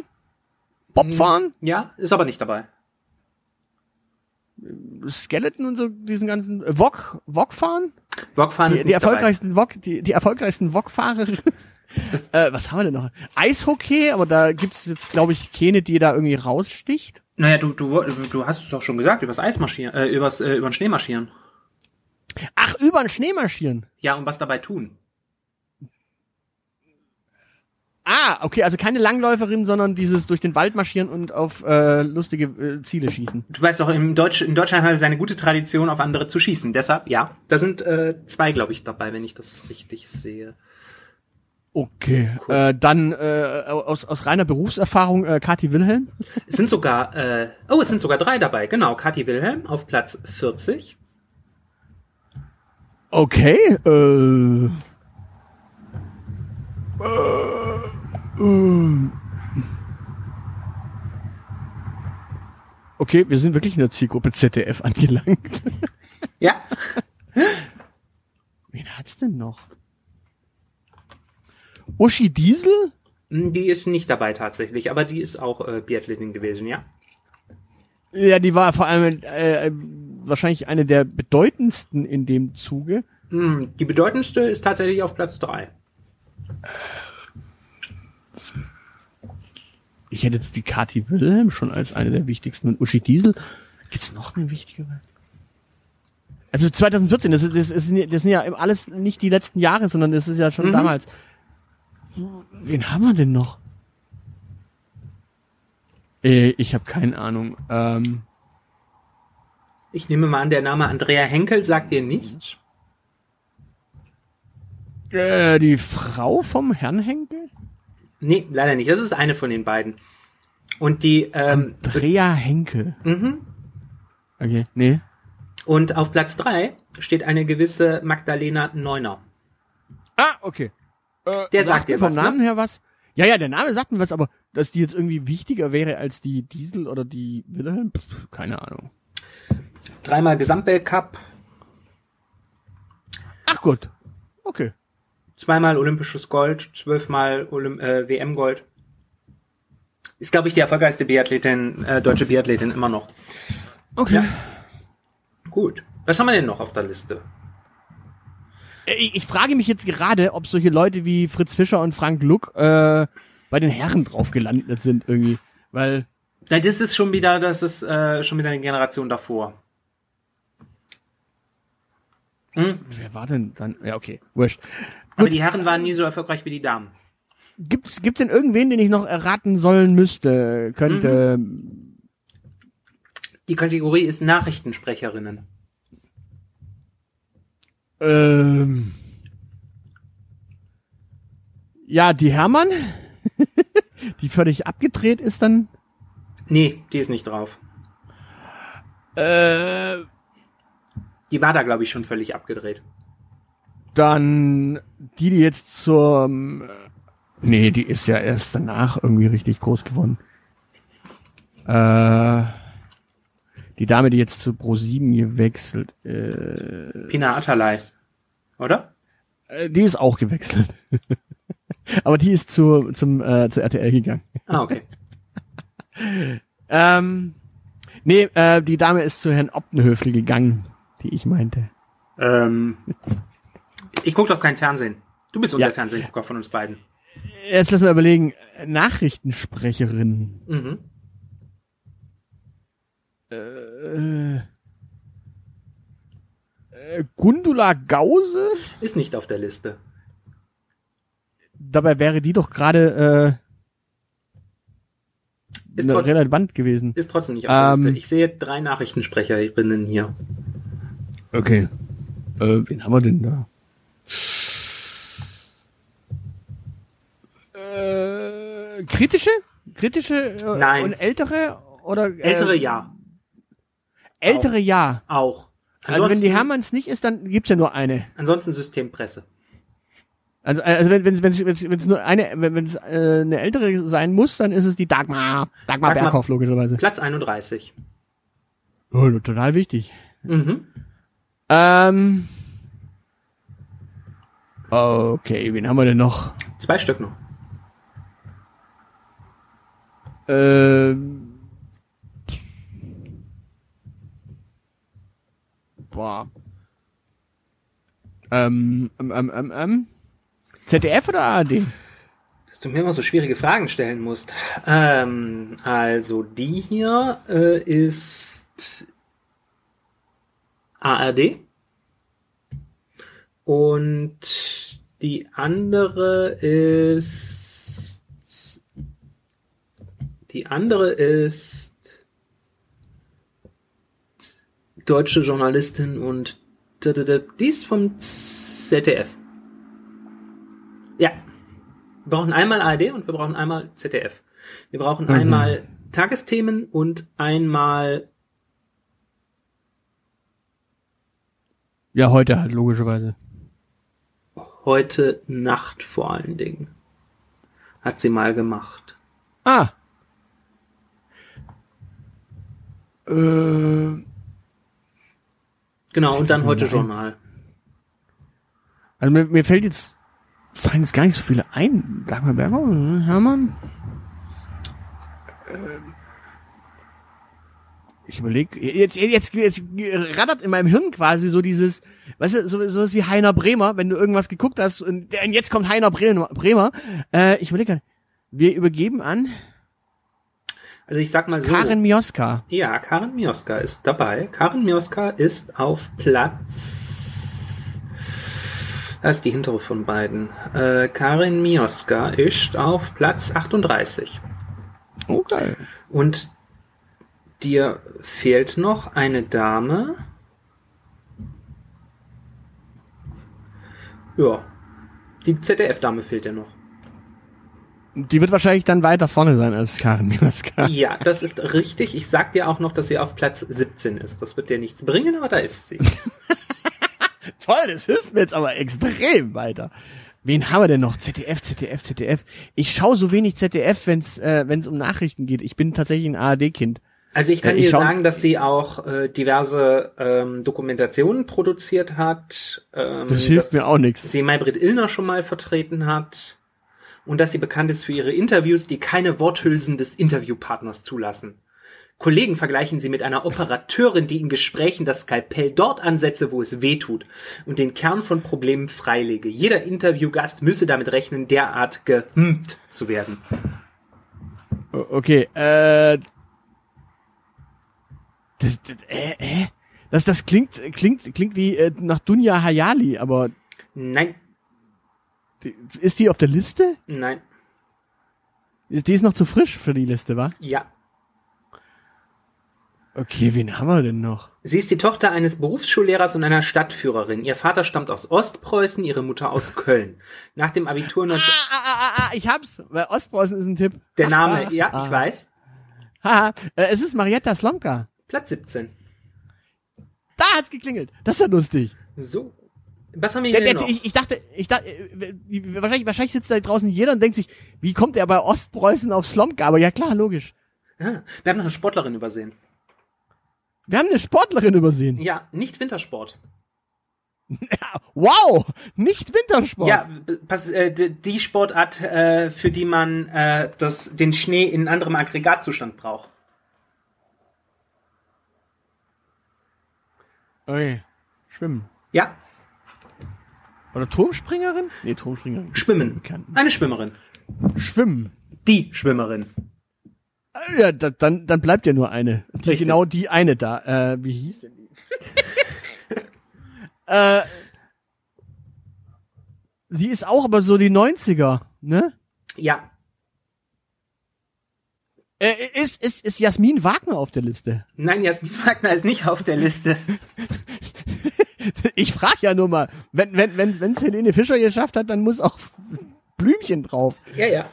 Bob fahren, Ja, ist aber nicht dabei. Skeleton und so diesen ganzen äh, Wok, Wok fahren. Wokfahren Die, ist die dabei. erfolgreichsten Wok, die, die erfolgreichsten Wok-Fahrer. äh, was haben wir denn noch? Eishockey, aber da gibt's jetzt, glaube ich, keine, die da irgendwie raussticht. Naja, du, du, du hast es doch schon gesagt, übers Eis marschieren, äh, übers, äh, über den Schnee marschieren. Ach, über den Schnee marschieren. Ja, und was dabei tun. Ah, okay, also keine Langläuferin, sondern dieses durch den Wald marschieren und auf äh, lustige äh, Ziele schießen. Du weißt doch, im Deutsch, in Deutschland hat es eine gute Tradition, auf andere zu schießen. Deshalb, ja, da sind äh, zwei, glaube ich, dabei, wenn ich das richtig sehe. Okay, Kurz. äh, dann äh, aus, aus reiner Berufserfahrung äh, Kathi Wilhelm. Es sind sogar, äh, oh, es sind sogar drei dabei. Genau, Kathi Wilhelm auf Platz 40. Okay, äh, Okay, wir sind wirklich in der Zielgruppe ZDF angelangt. Ja. Wen hat's denn noch? Uschi Diesel? Hm, Die ist nicht dabei tatsächlich, aber die ist auch äh, Biathletin gewesen, ja. Ja, die war vor allem äh, wahrscheinlich eine der bedeutendsten in dem Zuge. Hm, Die bedeutendste ist tatsächlich auf Platz 3. Ich hätte jetzt die Kathi Wilhelm schon als eine der wichtigsten und Uschi Diesel. Gibt's noch eine wichtigere? Also 2014, das, ist, das, ist, das sind ja alles nicht die letzten Jahre, sondern das ist ja schon Mhm. damals. Wen haben wir denn noch? Äh, ich habe keine Ahnung. Ähm, Ich nehme mal an, der Name Andrea Henkel sagt dir nichts. äh, die Frau vom Herrn Henkel? Nee, leider nicht. Das ist eine von den beiden. Und die, ähm, Andrea Henkel. mhm. Okay, nee. Und auf Platz 3 steht eine gewisse Magdalena Neuner. Ah, okay. Äh, Der sagt dir vom was, ne? Namen her was. Ja, ja, der Name sagt mir was, aber dass die jetzt irgendwie wichtiger wäre als die Diesel oder die Wilhelm, pff, keine Ahnung. Dreimal Gesamtweltcup, Ach Gott. Okay. Zweimal olympisches Gold, zwölfmal Olym äh, WM-Gold. Ist, glaube ich, die erfolgreichste Biathletin, äh, deutsche Biathletin immer noch. Okay. Ja. Gut. Was haben wir denn noch auf der Liste? Äh, Ich, ich frage mich jetzt gerade, ob solche Leute wie Fritz Fischer und Frank Luck äh, bei den Herren drauf gelandet sind irgendwie. Weil, Na, das ist schon wieder, das ist äh, schon wieder eine Generation davor. Hm? wer war denn dann? Ja, okay. Wurscht. Aber die Herren waren nie so erfolgreich wie die Damen. Gibt's, gibt's denn irgendwen, den ich noch erraten sollen müsste, könnte? Die Kategorie ist Nachrichtensprecherinnen. Ähm. Ja, die Hermann, die völlig abgedreht ist dann. Nee, die ist nicht drauf. Äh, Die war da, glaube ich, schon völlig abgedreht. Dann die, die jetzt zur. Nee, die ist ja erst danach irgendwie richtig groß geworden. Äh, die Dame, die jetzt zu Pro7 gewechselt, äh, Pina Atalay. Oder? äh, die ist auch gewechselt. Aber die ist zu, zum, äh, zu RTL gegangen. Ah, okay. Ähm, nee, äh, die Dame ist zu Herrn Optenhöfel gegangen, die ich meinte. ähm, ich gucke doch kein Fernsehen. Du bist unser Ja. Fernsehgucker von uns beiden. Jetzt lass mal überlegen, Nachrichtensprecherin. Mhm. Äh, äh, Gundula Gause? Ist nicht auf der Liste. Dabei wäre die doch gerade äh, Ist, relevant gewesen. ist trotzdem nicht auf der Ähm. Liste. Ich sehe drei Nachrichtensprecherinnen hier. Okay. Äh, wen haben wir denn da? Äh, kritische? Kritische äh, Nein. und ältere oder äh, Ältere ja. Ältere ja. Auch. Also wenn die Ansonsten- Hermanns nicht ist, dann gibt's ja nur eine. Ansonsten Systempresse. Also, also wenn wenn wenn wenn es nur eine wenn wenn es äh, eine ältere sein muss, dann ist es die Dagmar Dagmar, Dagmar- Berghoff logischerweise. Platz 31. Oh, total wichtig. Mhm. Ähm Okay, wen haben wir denn noch? Zwei Stück noch. Ähm Boah. Ähm, ähm, ähm, ähm, ähm. ZDF oder ARD? Dass du mir immer so schwierige Fragen stellen musst. Ähm, also die hier äh, ist ARD. Und die andere ist die andere ist deutsche Journalistin und die ist vom ZDF. Ja. Wir brauchen einmal ARD und wir brauchen einmal ZDF. Wir brauchen Mhm. einmal Tagesthemen und einmal Ja, heute halt logischerweise. Heute Nacht vor allen Dingen. Hat sie mal gemacht. Ah. Äh, Genau, und dann heute Nein. Journal. also mir, mir fällt jetzt fallen jetzt gar nicht so viele ein. Dagmar ne? Hermann. Ähm, Ich überlege, jetzt, jetzt, jetzt rattert in meinem Hirn quasi so dieses, weißt du, so, so was wie Heiner Bremer, wenn du irgendwas geguckt hast und, und jetzt kommt Heiner Bremer. Bremer. Äh, ich überlege, gerade, wir übergeben an Also ich sag mal so. Karin Mioska. Ja, Karin Mioska ist dabei. Karin Mioska ist auf Platz. Das ist die hintere von beiden. Äh, Karin Mioska ist auf Platz 38. Okay. Und dir fehlt noch eine Dame. Ja. Die ZDF-Dame fehlt dir noch. Die wird wahrscheinlich dann weiter vorne sein als Karin Mioska. Ja, das ist richtig. Ich sag dir auch noch, dass sie auf Platz 17 ist. Das wird dir nichts bringen, aber da ist sie. Toll, das hilft mir jetzt aber extrem weiter. Wen haben wir denn noch? ZDF, ZDF, ZDF. Ich schaue so wenig ZDF, wenn es äh, wenn's um Nachrichten geht. Ich bin tatsächlich ein ARD-Kind. Also ich kann Ja, ich dir sagen, dass sie auch äh, diverse ähm, Dokumentationen produziert hat. Ähm, Das hilft mir auch nichts. Sie Maybrit Illner schon mal vertreten hat. Und dass sie bekannt ist für ihre Interviews, die keine Worthülsen des Interviewpartners zulassen. Kollegen vergleichen sie mit einer Operateurin, die in Gesprächen das Skalpell dort ansetze, wo es weh tut und den Kern von Problemen freilege. Jeder Interviewgast müsse damit rechnen, derart gehmmt zu werden. Okay, äh. Das, das, äh, äh, das, das klingt, klingt, klingt wie äh, nach Dunja Hayali, aber Nein, die, ist die auf der Liste? nein, Die ist noch zu frisch für die Liste, wa? ja. Okay, wen haben wir denn noch? Sie ist die Tochter eines Berufsschullehrers und einer Stadtführerin. Ihr Vater stammt aus Ostpreußen, ihre Mutter aus Köln. Nach dem Abitur 19... Ah, ah, ah, ah, ich hab's. Weil Ostpreußen ist ein Tipp. Der Name, Ah, ja, ah. ich weiß. Haha, äh, es ist Marietta Slomka. Platz 17. Da hat's geklingelt. Das ist ja lustig. So. Was haben wir Der, hier der, noch? ich, ich dachte, ich dachte, äh, wahrscheinlich, wahrscheinlich sitzt da draußen jeder und denkt sich, wie kommt der bei Ostpreußen auf Slomka? Aber ja klar, logisch. Ah, wir haben noch eine Sportlerin übersehen. Wir haben eine Sportlerin übersehen. Ja, nicht Wintersport. Wow, nicht Wintersport. Ja, pass, äh, die Sportart, äh, für die man äh, das, den Schnee in anderem Aggregatzustand braucht. Okay. Schwimmen. Ja, Oder Turmspringerin? Nee, Turmspringerin. Schwimmen. Bekannt. Eine Schwimmerin. Schwimmen. Die Schwimmerin. Ja, da, dann, dann bleibt ja nur eine. Die, genau die eine da. Äh, wie hieß denn die? äh, sie ist auch aber so die 90er, ne? Ja, Äh, ist, ist, ist Jasmin Wagner auf der Liste? nein, Jasmin Wagner ist nicht auf der Liste. Ich frag ja nur mal, wenn wenn wenn wenn's Helene Fischer geschafft hat, dann muss auch Blümchen drauf. Ja, ja.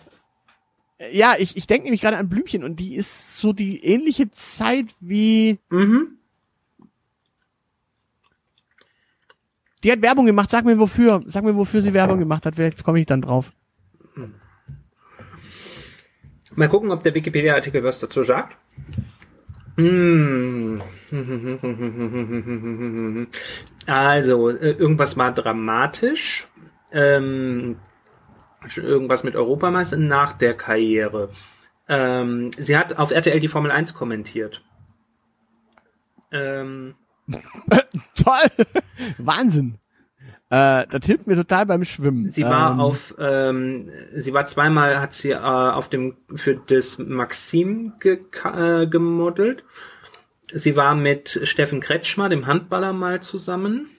Ja, ich ich denke nämlich gerade an Blümchen und die ist so die ähnliche Zeit wie Mhm. die hat Werbung gemacht. Sag mir wofür, sag mir wofür sie Werbung gemacht hat. Vielleicht komme ich dann drauf. Mal gucken, ob der Wikipedia-Artikel was dazu sagt. Hm. Also, äh, irgendwas war dramatisch. Ähm, irgendwas mit Europameister nach der Karriere. Ähm, sie hat auf RTL die Formel 1 kommentiert. Ähm, Toll, Wahnsinn. Äh, das hilft mir total beim Schwimmen. Sie war ähm, auf, ähm, sie war zweimal, hat sie äh, auf dem für das Maxim ge äh, gemodelt. Sie war mit Steffen Kretschmer, dem Handballer, mal zusammen.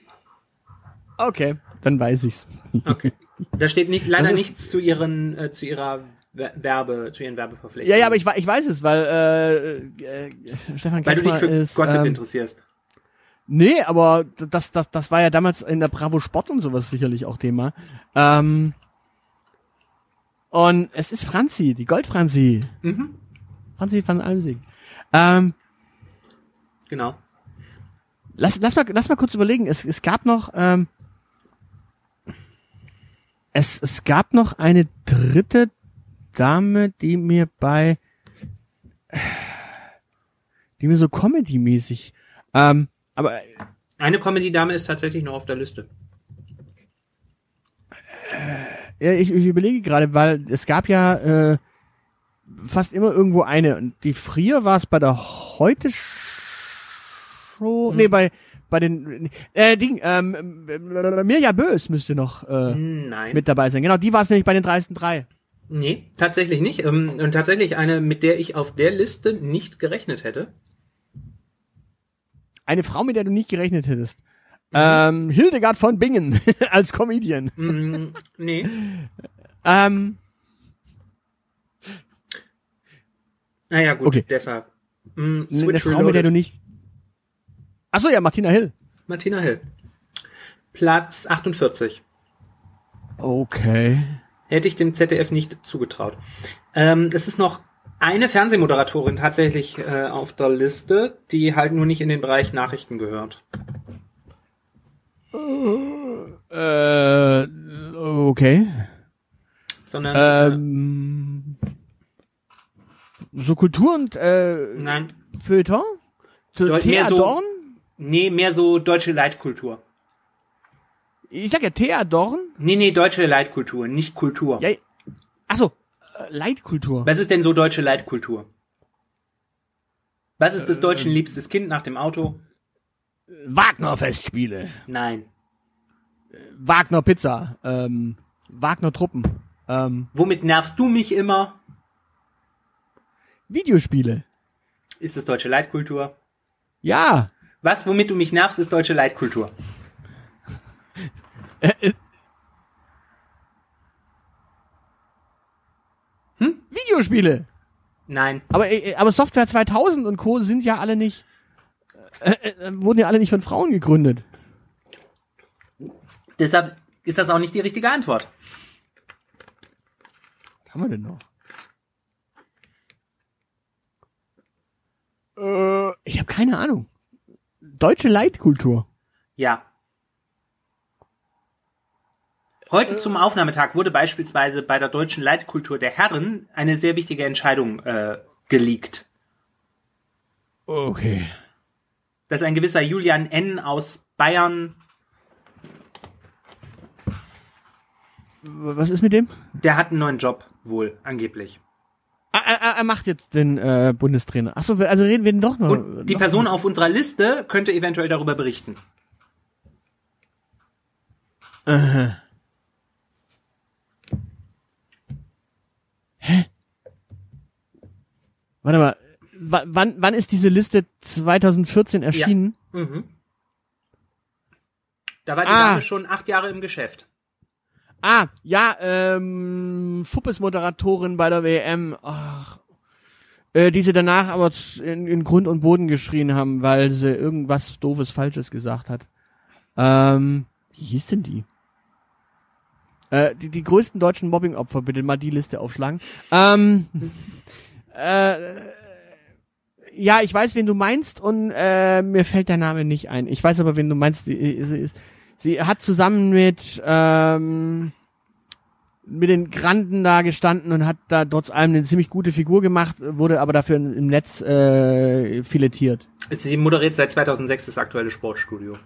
Okay, dann weiß ich's. Okay. Da steht nicht, leider nichts zu ihren, äh, zu ihrer Wer- Werbe, zu ihren Werbeverpflichtungen. Ja, ja, aber ich, ich weiß es, weil äh, äh, Stefan weil du dich Kretschmer für ist, Gossip ähm, interessierst. Nee, aber das, das, das war ja damals in der Bravo Sport und sowas sicherlich auch Thema. Ähm, und es ist Franzi, die Goldfranzi. Mhm. Franzi van Almsig. Ähm, Genau. lass, lass, mal, lass mal kurz überlegen. Es, es gab noch, ähm, es, es gab noch eine dritte Dame, die mir bei, die mir so Comedy-mäßig, ähm, aber Eine Comedy-Dame ist tatsächlich noch auf der Liste. Ja, ich, ich überlege gerade, weil es gab ja äh, fast immer irgendwo eine. Und die früher war es bei der Heute Show. Nee, bei bei den äh, Ding, ähm, äh, Mirja Bös müsste noch äh, Nein. mit dabei sein. Genau, die war es nämlich bei den dreisten drei. nee, tatsächlich nicht. Ähm, und tatsächlich eine, mit der ich auf der Liste nicht gerechnet hätte. Eine Frau, mit der du nicht gerechnet hättest. Ähm, Hildegard von Bingen als Comedian. Mm, nee. Ähm, Naja, gut, Okay. deshalb. Mm, eine Switch Frau, mit der du nicht. Achso, ja, Martina Hill. Martina Hill. Platz 48. Okay. Hätte ich dem ZDF nicht zugetraut. Ähm, es ist noch eine Fernsehmoderatorin tatsächlich äh, auf der Liste, die halt nur nicht in den Bereich Nachrichten gehört. Äh, okay. Sondern Ähm, so Kultur und äh, nein, Feuilleton? So Deut- Thea so- Dorn? nee, mehr so deutsche Leitkultur. Ich sag ja Thea Dorn. Nee, nee, deutsche Leitkultur, nicht Kultur. Ja, achso, Leitkultur. Was ist denn so deutsche Leitkultur? Was ist des Deutschen liebstes Kind nach dem Auto? Wagner Festspiele. Nein. Wagner Pizza. Ähm, Wagner Truppen. Ähm, Womit nervst du mich immer? Videospiele. Ist das deutsche Leitkultur? Ja. Was, womit du mich nervst, ist deutsche Leitkultur. Videospiele. Nein. Aber, äh, aber Software 2000 und Co. sind ja alle nicht. äh, äh, wurden ja alle nicht von Frauen gegründet. Deshalb ist das auch nicht die richtige Antwort. Was haben wir denn noch? Äh, ich habe keine Ahnung. Deutsche Leitkultur. Ja. Heute zum Aufnahmetag wurde beispielsweise bei der deutschen Leitkultur der Herren eine sehr wichtige Entscheidung äh, geleakt. Okay. Dass ein gewisser Julian N. aus Bayern, Was ist mit dem? der hat einen neuen Job, wohl, angeblich. Ah, Er, er, er macht jetzt den äh, Bundestrainer. Achso, also reden wir doch noch. Und die noch Person auf unserer Liste könnte eventuell darüber berichten. Warte mal. wa- Wann, wann ist diese Liste 2014 erschienen? Mhm. Da war die Ah. Dame schon acht Jahre im Geschäft. Ah, ja, ähm, Fuppes-Moderatorin bei der WM. Ach, äh, die sie danach aber in, in Grund und Boden geschrien haben, weil sie irgendwas doofes Falsches gesagt hat. Ähm, wie hieß denn die? Äh, die, die größten deutschen Mobbing-Opfer, bitte mal die Liste aufschlagen. Ähm, äh, ja, ich weiß, wen du meinst und äh, mir fällt der Name nicht ein. Ich weiß aber, wen du meinst. Sie, sie, sie hat zusammen mit ähm, mit den Granden da gestanden und hat da trotz allem eine ziemlich gute Figur gemacht, wurde aber dafür im Netz äh, filetiert. Sie moderiert seit 2006 das aktuelle Sportstudio.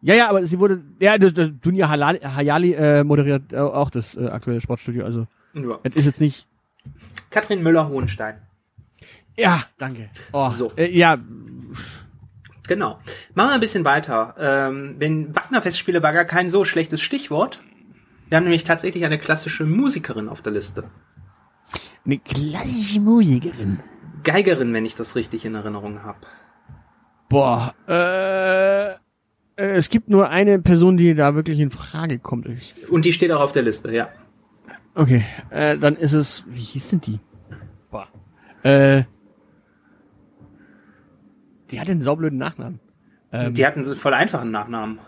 Ja, ja, aber sie wurde, ja, Dunja Hayali äh, moderiert äh, auch das äh, aktuelle Sportstudio, also Ja. das ist jetzt nicht. Katrin Müller-Hohenstein. Ja, danke. Oh, So. Äh, ja, Genau. Machen wir ein bisschen weiter. Ähm, wenn Wagner-Festspiele war gar kein so schlechtes Stichwort. Wir haben nämlich tatsächlich eine klassische Musikerin auf der Liste. eine klassische Musikerin. Geigerin, wenn ich das richtig in Erinnerung habe. Boah, äh, äh, es gibt nur eine Person, die da wirklich in Frage kommt. Und die steht auch auf der Liste, ja. Okay, äh, dann ist es, wie hieß denn die? Boah, äh, die hat einen saublöden Nachnamen. Ähm, Die hatten so voll einfachen Nachnamen.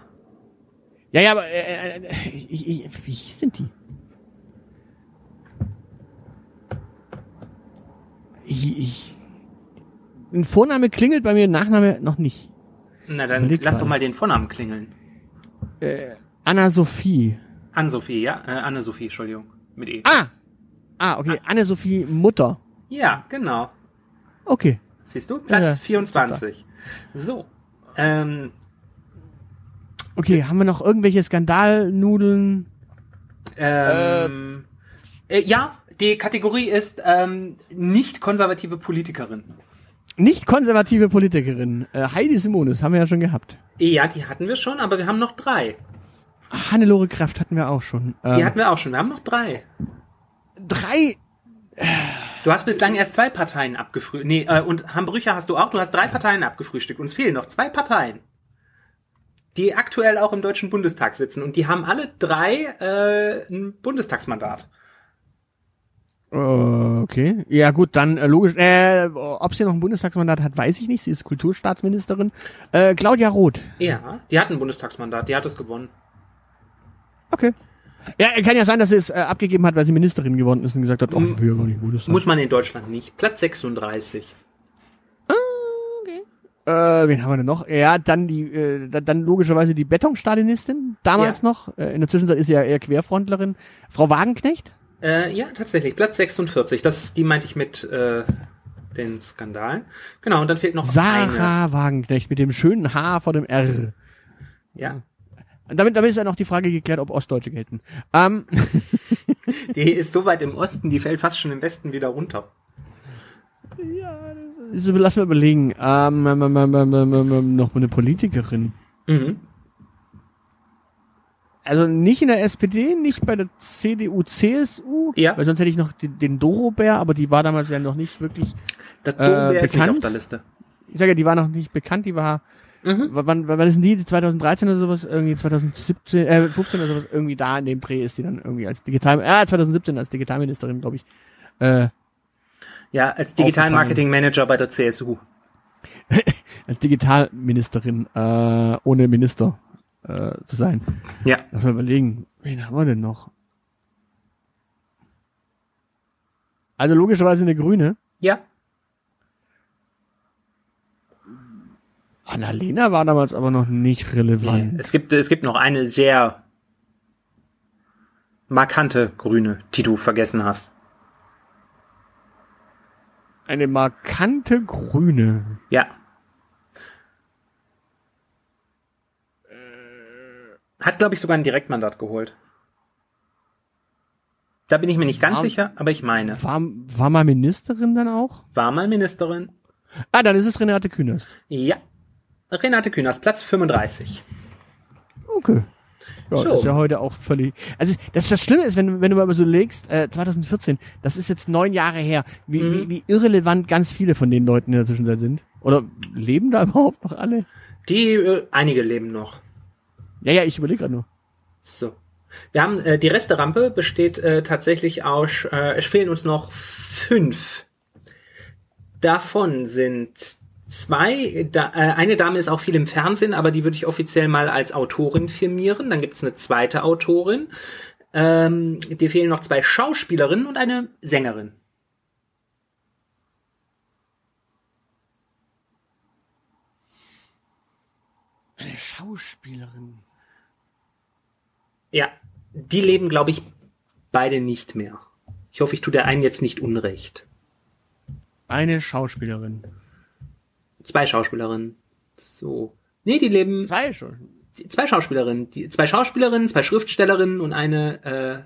Ja, ja, aber äh, äh, ich, ich, wie hieß denn die? Ich, ich, ein Vorname klingelt bei mir, ein Nachname noch nicht. Na dann Überleg lass mal. doch mal den Vornamen klingeln. Anna-Sophie. Anne-Sophie, ja? Äh, Anne-Sophie, Entschuldigung. Mit E. Ah! Ah, okay, Anne-Sophie Mutter. Ja, genau. Okay. Siehst du? Platz Ja, 24. So. Ähm, Okay, haben wir noch irgendwelche Skandalnudeln? ähm, äh, ja, die Kategorie ist ähm, nicht konservative Politikerin. Nicht konservative Politikerin. Äh, Heidi Simonis haben wir ja schon gehabt. Ja, die hatten wir schon, aber wir haben noch drei. Hannelore Kraft hatten wir auch schon. Die Ähm, hatten wir auch schon. Wir haben noch drei. drei. Du hast bislang erst zwei Parteien abgefrühstückt. Nee, äh, und Hambrücher hast du auch. Du hast drei Parteien abgefrühstückt. Uns fehlen noch zwei Parteien, die aktuell auch im Deutschen Bundestag sitzen. Und die haben alle drei äh, ein Bundestagsmandat. Äh, Okay. Ja gut, dann äh, logisch. Äh, ob sie noch ein Bundestagsmandat hat, weiß ich nicht. Sie ist Kulturstaatsministerin. Äh, Claudia Roth. Ja, die hat ein Bundestagsmandat. Die hat es gewonnen. Okay. Ja, kann ja sein, dass sie es äh, abgegeben hat, weil sie Ministerin geworden ist und gesagt hat, oh, will ja gar nicht Bundestag. Muss man in Deutschland nicht. Platz 36. Äh, wen haben wir denn noch? Ja, dann die, äh, dann, logischerweise die Betonstalinistin, damals Ja. noch. Äh, in der Zwischenzeit ist sie ja eher Querfrontlerin. Frau Wagenknecht? Äh, ja, tatsächlich. Platz 46. Das, die meinte ich mit äh, den Skandalen. Genau, und dann fehlt noch eine. Sarah Wagenknecht mit dem schönen H vor dem R. Ja. Damit, damit ist dann auch die Frage geklärt, ob Ostdeutsche gelten. Ähm, Die ist so weit im Osten, die fällt fast schon im Westen wieder runter. so, lass mal überlegen. Ähm, ähm, ähm, ähm, ähm, noch eine Politikerin. Mhm. Also nicht in der SPD, nicht bei der CDU, CSU, Ja. weil sonst hätte ich noch den, den Dorobär, aber die war damals ja noch nicht wirklich, Der Dom Äh, ist nicht bekannt? auf der Liste. ich sage ja, die war noch nicht bekannt, die war, Mhm. wann, wann ist denn die? 2013 oder sowas, irgendwie 2017, äh, 15 oder sowas, irgendwie da in dem Dreh ist die dann irgendwie als Digital, äh, 2017 als Digitalministerin, glaube ich. Äh, Ja, als Digital Marketing Manager bei der CSU. als Digitalministerin, äh, ohne Minister äh, zu sein. Ja. Lass mal überlegen, wen haben wir denn noch? Also logischerweise eine Grüne. Ja. Annalena war damals aber noch nicht relevant. Es gibt, es gibt noch eine sehr markante Grüne, die du vergessen hast. Eine markante Grüne. Ja. Hat, glaube ich, sogar ein Direktmandat geholt. Da bin ich mir nicht ganz War- sicher, aber ich meine. War, war mal Ministerin dann auch? War mal Ministerin. Ah, dann ist es Renate Künast. Ja. Renate Künast, Platz 35. Okay. Ja, So. ist ja heute auch völlig. Also das, das Schlimme ist, wenn, du- wenn du mal so legst, äh, 2014, das ist jetzt neun Jahre her, wie, Mhm. wie, wie irrelevant ganz viele von den Leuten in der Zwischenzeit sind. Oder leben da überhaupt noch alle? Die, äh, einige leben noch. Ja, ja, ich überlege gerade nur. So. Wir haben, äh, die Resterampe besteht äh, tatsächlich aus, äh, es fehlen uns noch fünf. Davon sind zwei, da, äh, eine Dame ist auch viel im Fernsehen, aber die würde ich offiziell mal als Autorin firmieren. Dann gibt es eine zweite Autorin. Ähm, dir fehlen noch zwei Schauspielerinnen und eine Sängerin. Eine Schauspielerin. Ja, die leben, glaube ich, beide nicht mehr. Ich hoffe, ich tue der einen jetzt nicht unrecht. Eine Schauspielerin. Zwei Schauspielerinnen. So. Nee, die leben. Zwei schon. Zwei Schauspielerinnen. Die, zwei Schauspielerinnen, zwei Schriftstellerinnen und eine äh,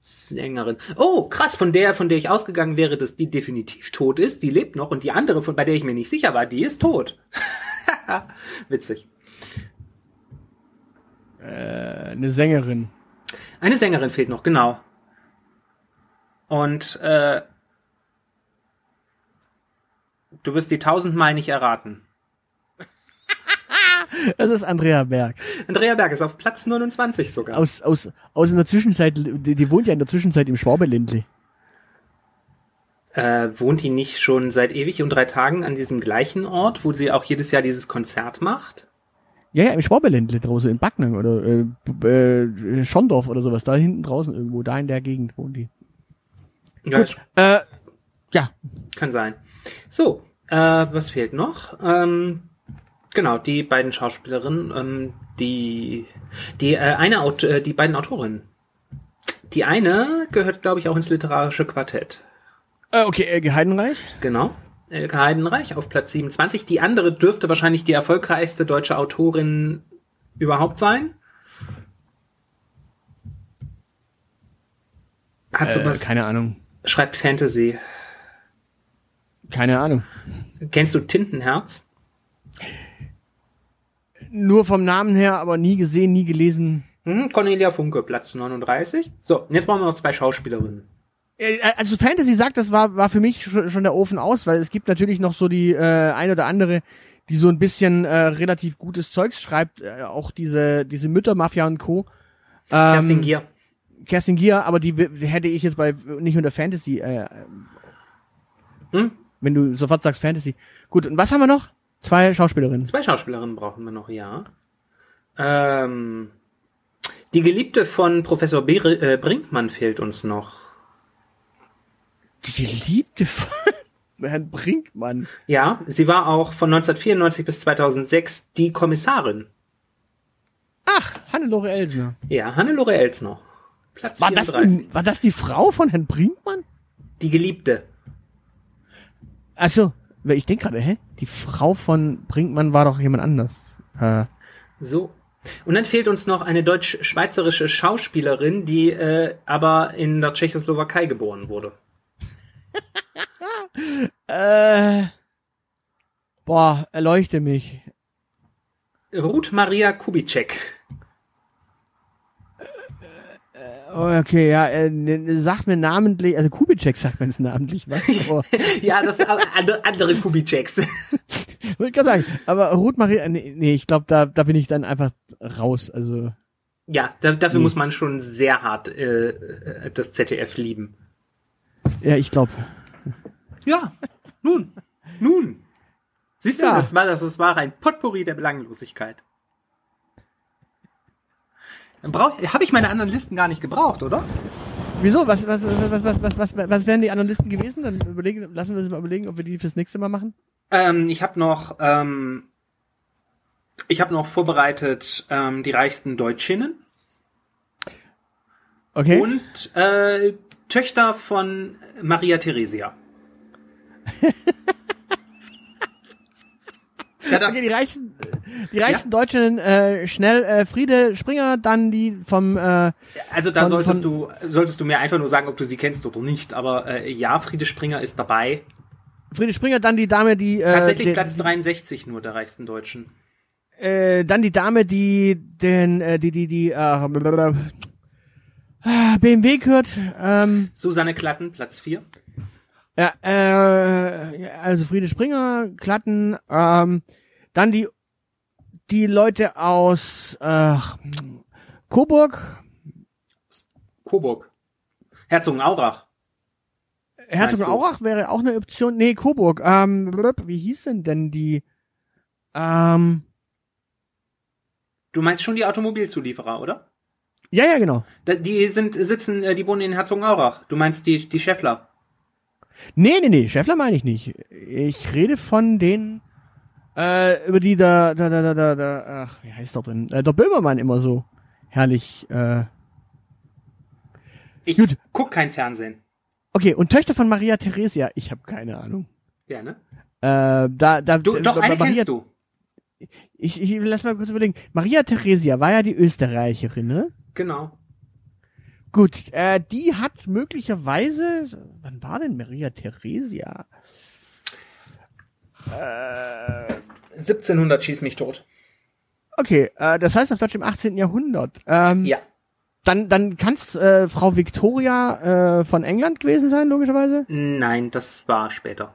Sängerin. Oh, krass, von der, von der ich ausgegangen wäre, dass die definitiv tot ist, die lebt noch und die andere, von bei der ich mir nicht sicher war, die ist tot. Witzig. Äh, eine Sängerin. Eine Sängerin fehlt noch, genau. Und äh, du wirst die tausendmal nicht erraten. Das ist Andrea Berg. Andrea Berg ist auf Platz 29 sogar. Aus, aus, aus in der Zwischenzeit, die, die wohnt ja in der Zwischenzeit im Schwabeländle. Äh, wohnt die nicht schon seit ewig und drei Tagen an diesem gleichen Ort, wo sie auch jedes Jahr dieses Konzert macht? Ja, ja, im Schwabeländle draußen, in Backnang oder äh, äh, Schondorf oder sowas, da hinten draußen irgendwo, da in der Gegend wohnt die. Ja, Gut, äh, ja, Kann sein. So, äh, was fehlt noch? Ähm, genau, die beiden Schauspielerinnen, ähm, die, die, äh, eine Aut äh, die beiden Autorinnen. Die eine gehört, glaube ich, auch ins literarische Quartett. äh, okay, Elke Heidenreich. Genau. Elke Heidenreich auf Platz 27. Die andere dürfte wahrscheinlich die erfolgreichste deutsche Autorin überhaupt sein. Hat Äh, sowas, keine Ahnung, schreibt Fantasy. Keine Ahnung. Kennst du Tintenherz? Nur vom Namen her, aber nie gesehen, nie gelesen. Hm, Cornelia Funke, Platz 39. So, und jetzt brauchen wir noch zwei Schauspielerinnen. Äh, Also Fantasy sagt, das war, war für mich schon, der Ofen aus, weil es gibt natürlich noch so die äh, ein oder andere, die so ein bisschen äh, relativ gutes Zeugs schreibt, äh, auch diese diese Müttermafia und Co. Ähm, Kerstin Gier. Kerstin Gier, aber die hätte ich jetzt bei nicht unter Fantasy, äh, Hm? Wenn du sofort sagst Fantasy. Gut, und was haben wir noch? Zwei Schauspielerinnen. Zwei Schauspielerinnen brauchen wir noch, ja. Ähm, die Geliebte von Professor Bere, äh, Brinkmann fehlt uns noch. Die Geliebte von Herrn Brinkmann. Ja, sie war auch von 1994 bis 2006 die Kommissarin. Ach, Hannelore Elsner. Ja, Hannelore Elsner. Platz War das, 34. die, war das die Frau von Herrn Brinkmann? Die Geliebte. Achso, weil ich denke gerade, hä? Die Frau von Brinkmann war doch jemand anders. Äh, So. Und dann fehlt uns noch eine deutsch-schweizerische Schauspielerin, die äh, aber in der Tschechoslowakei geboren wurde. äh, boah, erleuchte mich. Ruth Maria Kubitschek. Oh, okay, ja, äh, ne- sagt mir namentlich, also Kubitschek sagt man es namentlich, was? Oh, ja, das sind andere, Kubitscheks. wollte gerade sagen, aber Ruth Maria, nee, nee ich glaube, da, da bin ich dann einfach raus, also. Ja, da, dafür Nee. muss man schon sehr hart äh, äh, das ZDF lieben. Ja, ich glaube. Ja, nun. Nun. Siehst du, Ja. das war das, das war ein Potpourri der Belanglosigkeit. Habe ich meine anderen Listen gar nicht gebraucht, oder? Wieso? Was, was, was, was, was, was, was wären die anderen Listen gewesen? Dann überlegen, lassen wir uns mal überlegen, ob wir die fürs nächste Mal machen. Ähm, ich habe noch, ähm, ich habe noch vorbereitet ähm, die reichsten Deutschinnen Okay. und äh, Töchter von Maria Theresia. ja, Okay, die reichsten, die reichsten Deutschen, äh, schnell, äh, Friede Springer, dann die vom, äh, also da von- solltest von- du solltest du mir einfach nur sagen, ob du sie kennst oder nicht. Aber äh, ja, Friede Springer ist dabei. Friede Springer, dann die Dame, die, äh, Tatsächlich der- Platz 63 nur der reichsten Deutschen. äh, dann die Dame, die den, äh, die, die, die, äh, blablabla, ah, BMW gehört, ähm, Susanne Klatten, Platz 4. ja, äh, also Friede Springer, Klatten, ähm, dann die, die Leute aus, äh, Coburg, Coburg. Herzogenaurach. Herzogenaurach wäre auch eine Option, nee, Coburg, ähm, wie hieß denn denn die, ähm, Du meinst schon die Automobilzulieferer, oder? ja, ja, genau. Die sind sitzen, äh, die wohnen in Herzogenaurach. Du meinst die die Scheffler. Nee, nee, nee, Schäffler meine ich nicht. Ich rede von den, äh, über die da, da, da, da, da, da ach, wie heißt der denn? Äh, der Böhmermann immer so herrlich, äh, Ich Gut. guck kein Fernsehen. okay, und Töchter von Maria Theresia, ich habe keine Ahnung. Ja, ne? Äh, da, da, Du, da- doch, eine Maria, kennst du. Ich, ich lass mal kurz überlegen. Maria Theresia war ja die Österreicherin, ne? Genau. Gut, äh, die hat möglicherweise, wann war denn Maria Theresia? 1700 schieß mich tot. Okay, äh, das heißt auf Deutsch im 18. Jahrhundert. Ähm, Ja. Dann, dann kann es äh, Frau Victoria äh, von England gewesen sein, logischerweise. Nein, das war später.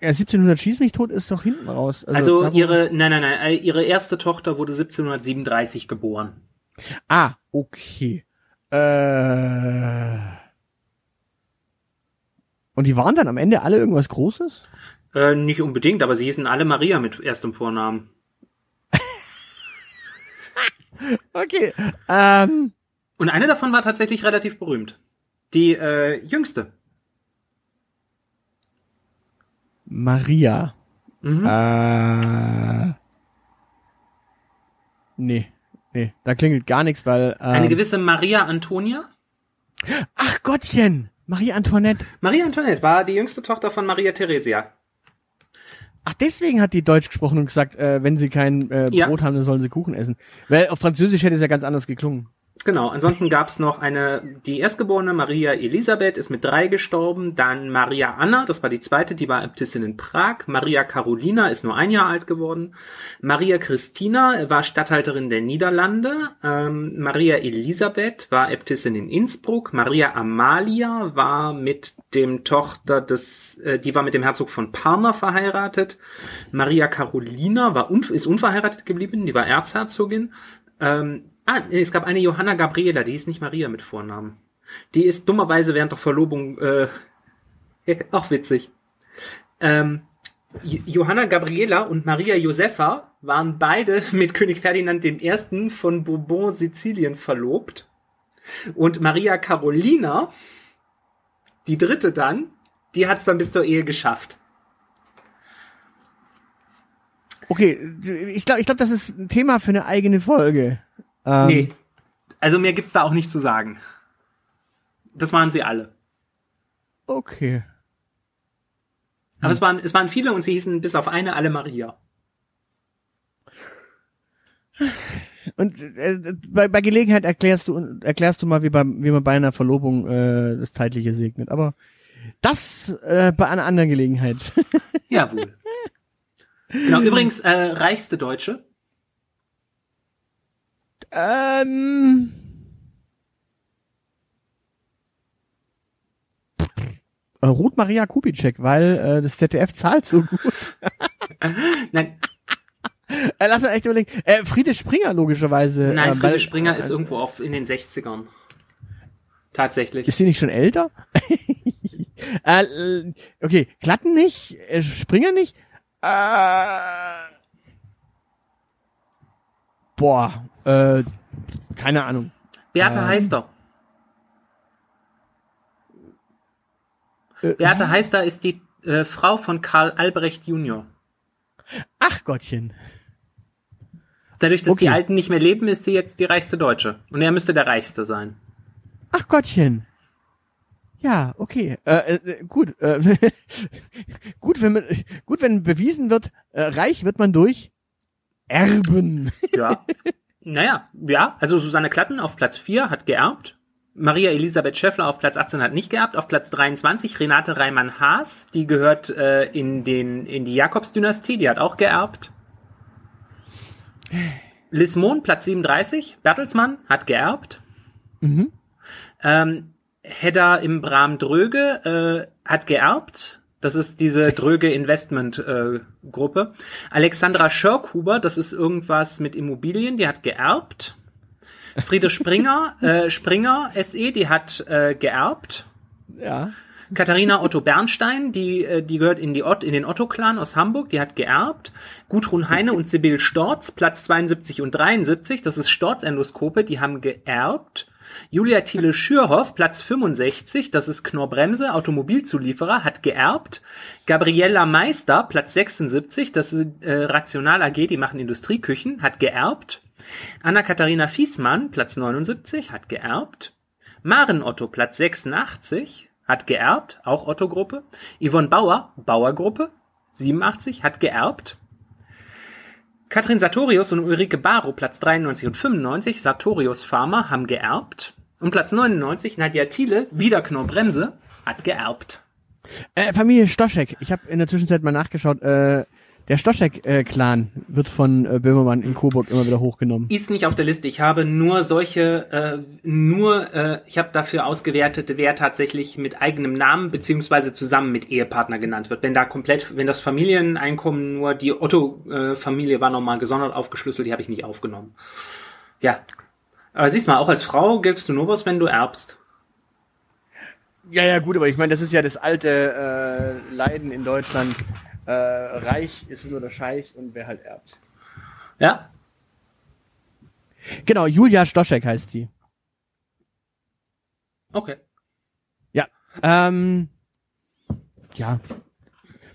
Ja, 1700 schieß mich tot ist doch hinten raus. Also, wo- ihre, nein, nein, nein, äh, ihre erste Tochter wurde 1737 geboren. Ah, okay. Äh. Und die waren dann am Ende alle irgendwas Großes? Äh, nicht unbedingt, aber sie hießen alle Maria mit erstem Vornamen. Okay. Ähm. Und eine davon war tatsächlich relativ berühmt. Die äh, jüngste. Maria. Mhm. Äh. Nee. Nee, da klingelt gar nichts, weil. Ähm, Eine gewisse Maria Antonia. Ach Gottchen! Marie Antoinette. Maria Antoinette war die jüngste Tochter von Maria Theresia. Ach, deswegen hat die Deutsch gesprochen und gesagt, äh, wenn sie kein äh, Ja. Brot haben, dann sollen sie Kuchen essen. Weil auf Französisch hätte es ja ganz anders geklungen. Genau, ansonsten gab's noch eine, die erstgeborene Maria Elisabeth ist mit drei gestorben, dann Maria Anna, das war die zweite, die war Äbtissin in Prag, Maria Carolina ist nur ein Jahr alt geworden, Maria Christina war Statthalterin der Niederlande, ähm, Maria Elisabeth war Äbtissin in Innsbruck, Maria Amalia war mit dem Tochter des, äh, die war mit dem Herzog von Parma verheiratet, Maria Carolina war ist unverheiratet geblieben, die war Erzherzogin, ähm, ah, nee, es gab eine Johanna Gabriela, die ist nicht Maria mit Vornamen. Die ist dummerweise während der Verlobung, äh, auch witzig. Ähm, Jo- Johanna Gabriela und Maria Josefa waren beide mit König Ferdinand I. von Bourbon Sizilien verlobt. Und Maria Carolina, die dritte dann, die hat es dann bis zur Ehe geschafft. Okay, ich glaube, ich glaub, das ist ein Thema für eine eigene Folge. Ähm, Nee. Also mehr gibt's da auch nicht zu sagen. Das waren sie alle. Okay. Aber es waren, es waren viele und sie hießen bis auf eine alle Maria. Und äh, bei, bei Gelegenheit erklärst du erklärst du mal, wie, bei, wie man bei einer Verlobung äh, das Zeitliche segnet. Aber das äh, bei einer anderen Gelegenheit. Jawohl. genau, übrigens, äh, reichste Deutsche. Ähm, äh, Ruth Maria Kubitschek, weil äh, das ZDF zahlt so gut. Nein, Äh, lass mal echt überlegen. Äh, Friede Springer logischerweise. nein, äh, Friede weil- Springer äh, ist irgendwo auf in den 60ern. tatsächlich. Ist sie nicht schon älter? äh, okay, Glatten nicht, äh, Springer nicht. Äh, boah, äh, keine Ahnung. Beate Ähm. Heister. Äh, Beate Heister ist die äh, Frau von Karl Albrecht Junior. Ach Gottchen. Dadurch, dass Okay. die Alten nicht mehr leben, ist sie jetzt die reichste Deutsche. Und er müsste der reichste sein. Ach Gottchen. Ja, okay. Äh, äh, gut. Äh, gut, wenn man, gut, wenn bewiesen wird, äh, reich wird man durch Erben. Ja. naja, ja. Also Susanne Klatten auf Platz 4 hat geerbt. Maria Elisabeth Schäffler auf Platz 18 hat nicht geerbt. Auf Platz 23 Renate Reimann-Haas, die gehört äh, in, den, in die Jakobsdynastie, die hat auch geerbt. Liz Mohn, Platz 37. Bertelsmann hat geerbt. Mhm. Ähm, Hedda im Bram Dröge äh, hat geerbt. Das ist diese Dröge Investment äh, Gruppe. Alexandra Schörkhuber, das ist irgendwas mit Immobilien, die hat geerbt. Friede Springer, äh, Springer SE, die hat äh, geerbt. Ja. Katharina Otto Bernstein, die, äh, die gehört in, die Ott, in den Otto-Clan aus Hamburg, die hat geerbt. Gudrun Heine und Sibyl Storz, Platz 72 und 73, das ist Storz-Endoskope, die haben geerbt. Julia Thiele Schürhoff, Platz 65, das ist Knorr-Bremse, Automobilzulieferer, hat geerbt. Gabriella Meister, Platz 76, das ist äh, Rational AG, die machen Industrieküchen, hat geerbt. Anna-Katharina Fiesmann, Platz 79, hat geerbt. Maren Otto, Platz 86, hat geerbt, auch Otto-Gruppe. Yvonne Bauer, Bauer-Gruppe, 87, hat geerbt. Katrin Sartorius und Ulrike Barrow, Platz 93 und 95, Sartorius Pharma, haben geerbt. Und Platz 99, Nadja Thiele, wieder Knorr-Bremse, hat geerbt. Äh, Familie Stoschek. Ich habe in der Zwischenzeit mal nachgeschaut. Äh, der Stoschek-Clan wird von äh, Böhmermann in Coburg immer wieder hochgenommen. Ist nicht auf der Liste. Ich habe nur solche, äh, nur, äh, ich habe dafür ausgewertet, wer tatsächlich mit eigenem Namen beziehungsweise zusammen mit Ehepartner genannt wird. Wenn da komplett, wenn das Familieneinkommen nur die Otto-Familie war nochmal gesondert aufgeschlüsselt, die habe ich nicht aufgenommen. Ja. Aber siehst mal, auch als Frau giltst du nur was, wenn du erbst. Ja, ja, gut, aber ich meine, das ist ja das alte äh, Leiden in Deutschland. Äh, reich ist nur der Scheich und wer halt erbt. Ja? Genau, Julia Stoschek heißt sie. Okay. Ja. Ähm, ja.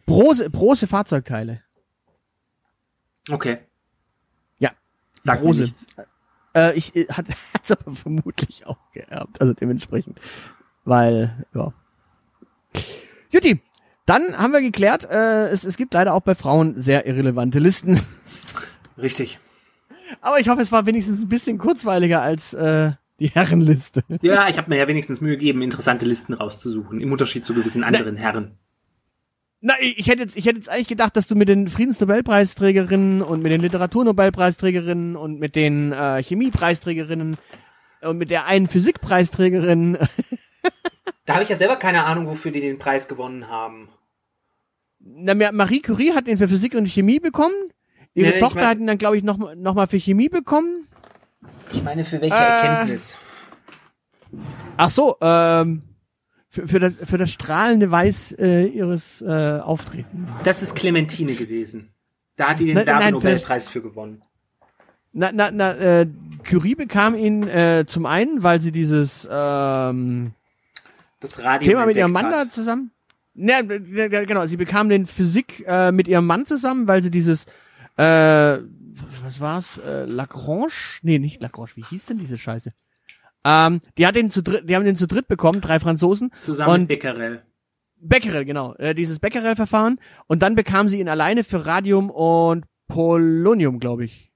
Brose, Brose Fahrzeugteile. Okay. Ja. Sag Brose. nichts. Äh, ich äh, hat hat's aber vermutlich auch geerbt, also dementsprechend, weil ja. Juti, dann haben wir geklärt, äh, es, es gibt leider auch bei Frauen sehr irrelevante Listen, Richtig. aber ich hoffe, es war wenigstens ein bisschen kurzweiliger als äh, die Herrenliste. Ja, ich habe mir ja wenigstens Mühe gegeben, interessante Listen rauszusuchen, im Unterschied zu gewissen anderen Herren. Na, ich ich hätte jetzt, ich hätte jetzt eigentlich gedacht, dass du mit den Friedensnobelpreisträgerinnen und mit den Literaturnobelpreisträgerinnen und mit den äh, Chemiepreisträgerinnen und mit der einen Physikpreisträgerin Da habe ich ja selber keine Ahnung, wofür die den Preis gewonnen haben. Na, Ma- Marie Curie hat ihn für Physik und Chemie bekommen. Ihre Nee, ich Tochter mein- hat ihn dann, glaube ich, noch, noch mal für Chemie bekommen. Ich meine, für welche Äh, Erkenntnis? Ach so, ähm, für, für, das, für das strahlende Weiß äh, ihres äh, Auftretens. Das ist Clementine gewesen. Da hat die den nein, Werbnobelpreis für gewonnen. Na, na, na, äh, Curie bekam ihn äh, zum einen, weil sie dieses ähm, Das Radio Thema mit ihrem Mann da zusammen. Ja, genau, sie bekam den Physik äh, mit ihrem Mann zusammen, weil sie dieses äh, was war's? Äh, Lagrange? Nee, nicht Lagrange, wie hieß denn diese Scheiße? Ähm, die hat den zu dritt, die haben den zu dritt bekommen, drei Franzosen. Zusammen und mit Becquerel. Becquerel, genau, äh, dieses Becquerel-Verfahren. Und dann bekam sie ihn alleine für Radium und Polonium, glaube ich.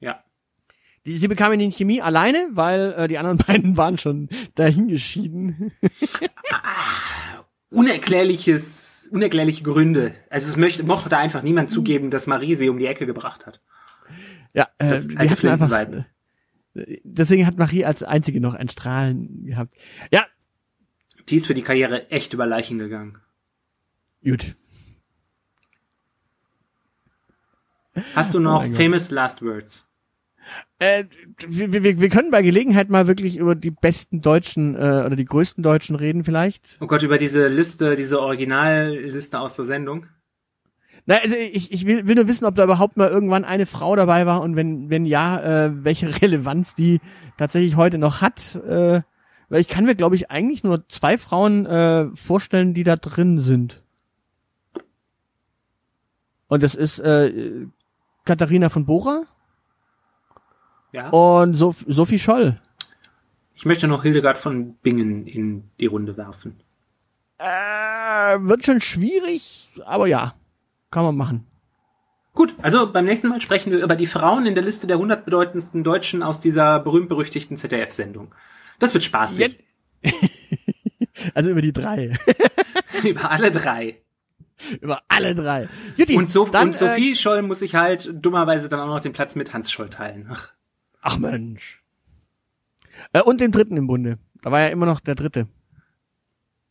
Ja. Die, sie bekam ihn in Chemie alleine, weil äh, die anderen beiden waren schon dahingeschieden. Unerklärliches, unerklärliche Gründe. Also es möchte, mochte da einfach niemand zugeben, dass Marie sie um die Ecke gebracht hat. ja, äh, Das die alte hatten einfach. Äh, Deswegen hat Marie als einzige noch ein Strahlen gehabt. Ja, Die ist für die Karriere echt über Leichen gegangen. gut. Hast du Oh noch Gott. famous last words? Äh, wir, wir, wir können bei Gelegenheit mal wirklich über die besten Deutschen äh, oder die größten Deutschen reden vielleicht. Oh Gott, über diese Liste, diese Originalliste aus der Sendung. Na, also ich, ich will, will nur wissen, ob da überhaupt mal irgendwann eine Frau dabei war und wenn, wenn ja, äh, welche Relevanz die tatsächlich heute noch hat. Äh, weil ich kann mir, glaube ich, eigentlich nur zwei Frauen äh, vorstellen, die da drin sind. Und das ist äh, Katharina von Bora Ja. und Sof Sophie Scholl. Ich möchte noch Hildegard von Bingen in die Runde werfen. Äh, wird schon schwierig, aber ja, kann man machen. Gut, also beim nächsten Mal sprechen wir über die Frauen in der Liste der 100 bedeutendsten Deutschen aus dieser berühmt-berüchtigten ZDF-Sendung. Das wird spaßig. also über die drei. über alle drei. über alle drei. Jutti, Und, Sof dann, und Sophie Scholl muss sich halt dummerweise dann auch noch den Platz mit Hans Scholl teilen. Ach, Äh, ach Mensch. Äh, und dem dritten im Bunde. Da war ja immer noch der dritte.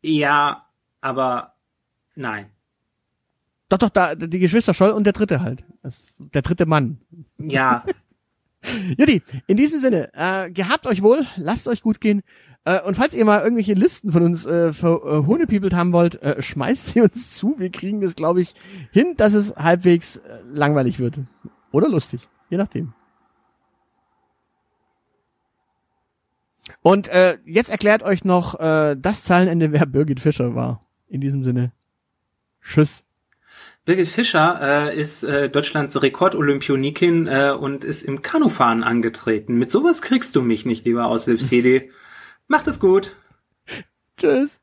ja, aber nein. Doch, doch, da, die Geschwister Scholl und der dritte halt. Das, der dritte Mann. Ja, Jutti, in diesem Sinne, äh, gehabt euch wohl, lasst euch gut gehen. Äh, und falls ihr mal irgendwelche Listen von uns äh, für äh, haben wollt, äh, schmeißt sie uns zu. Wir kriegen das, glaube ich, hin, dass es halbwegs äh, langweilig wird. Oder lustig, je nachdem. Und äh, jetzt erklärt euch noch äh, das Zahlenende, wer Birgit Fischer war. In diesem Sinne. Tschüss. Birgit Fischer äh, ist äh, Deutschlands Rekordolympionikin äh, und ist im Kanufahren angetreten. Mit sowas kriegst du mich nicht, lieber Aushilfshedi. Macht es gut. Tschüss.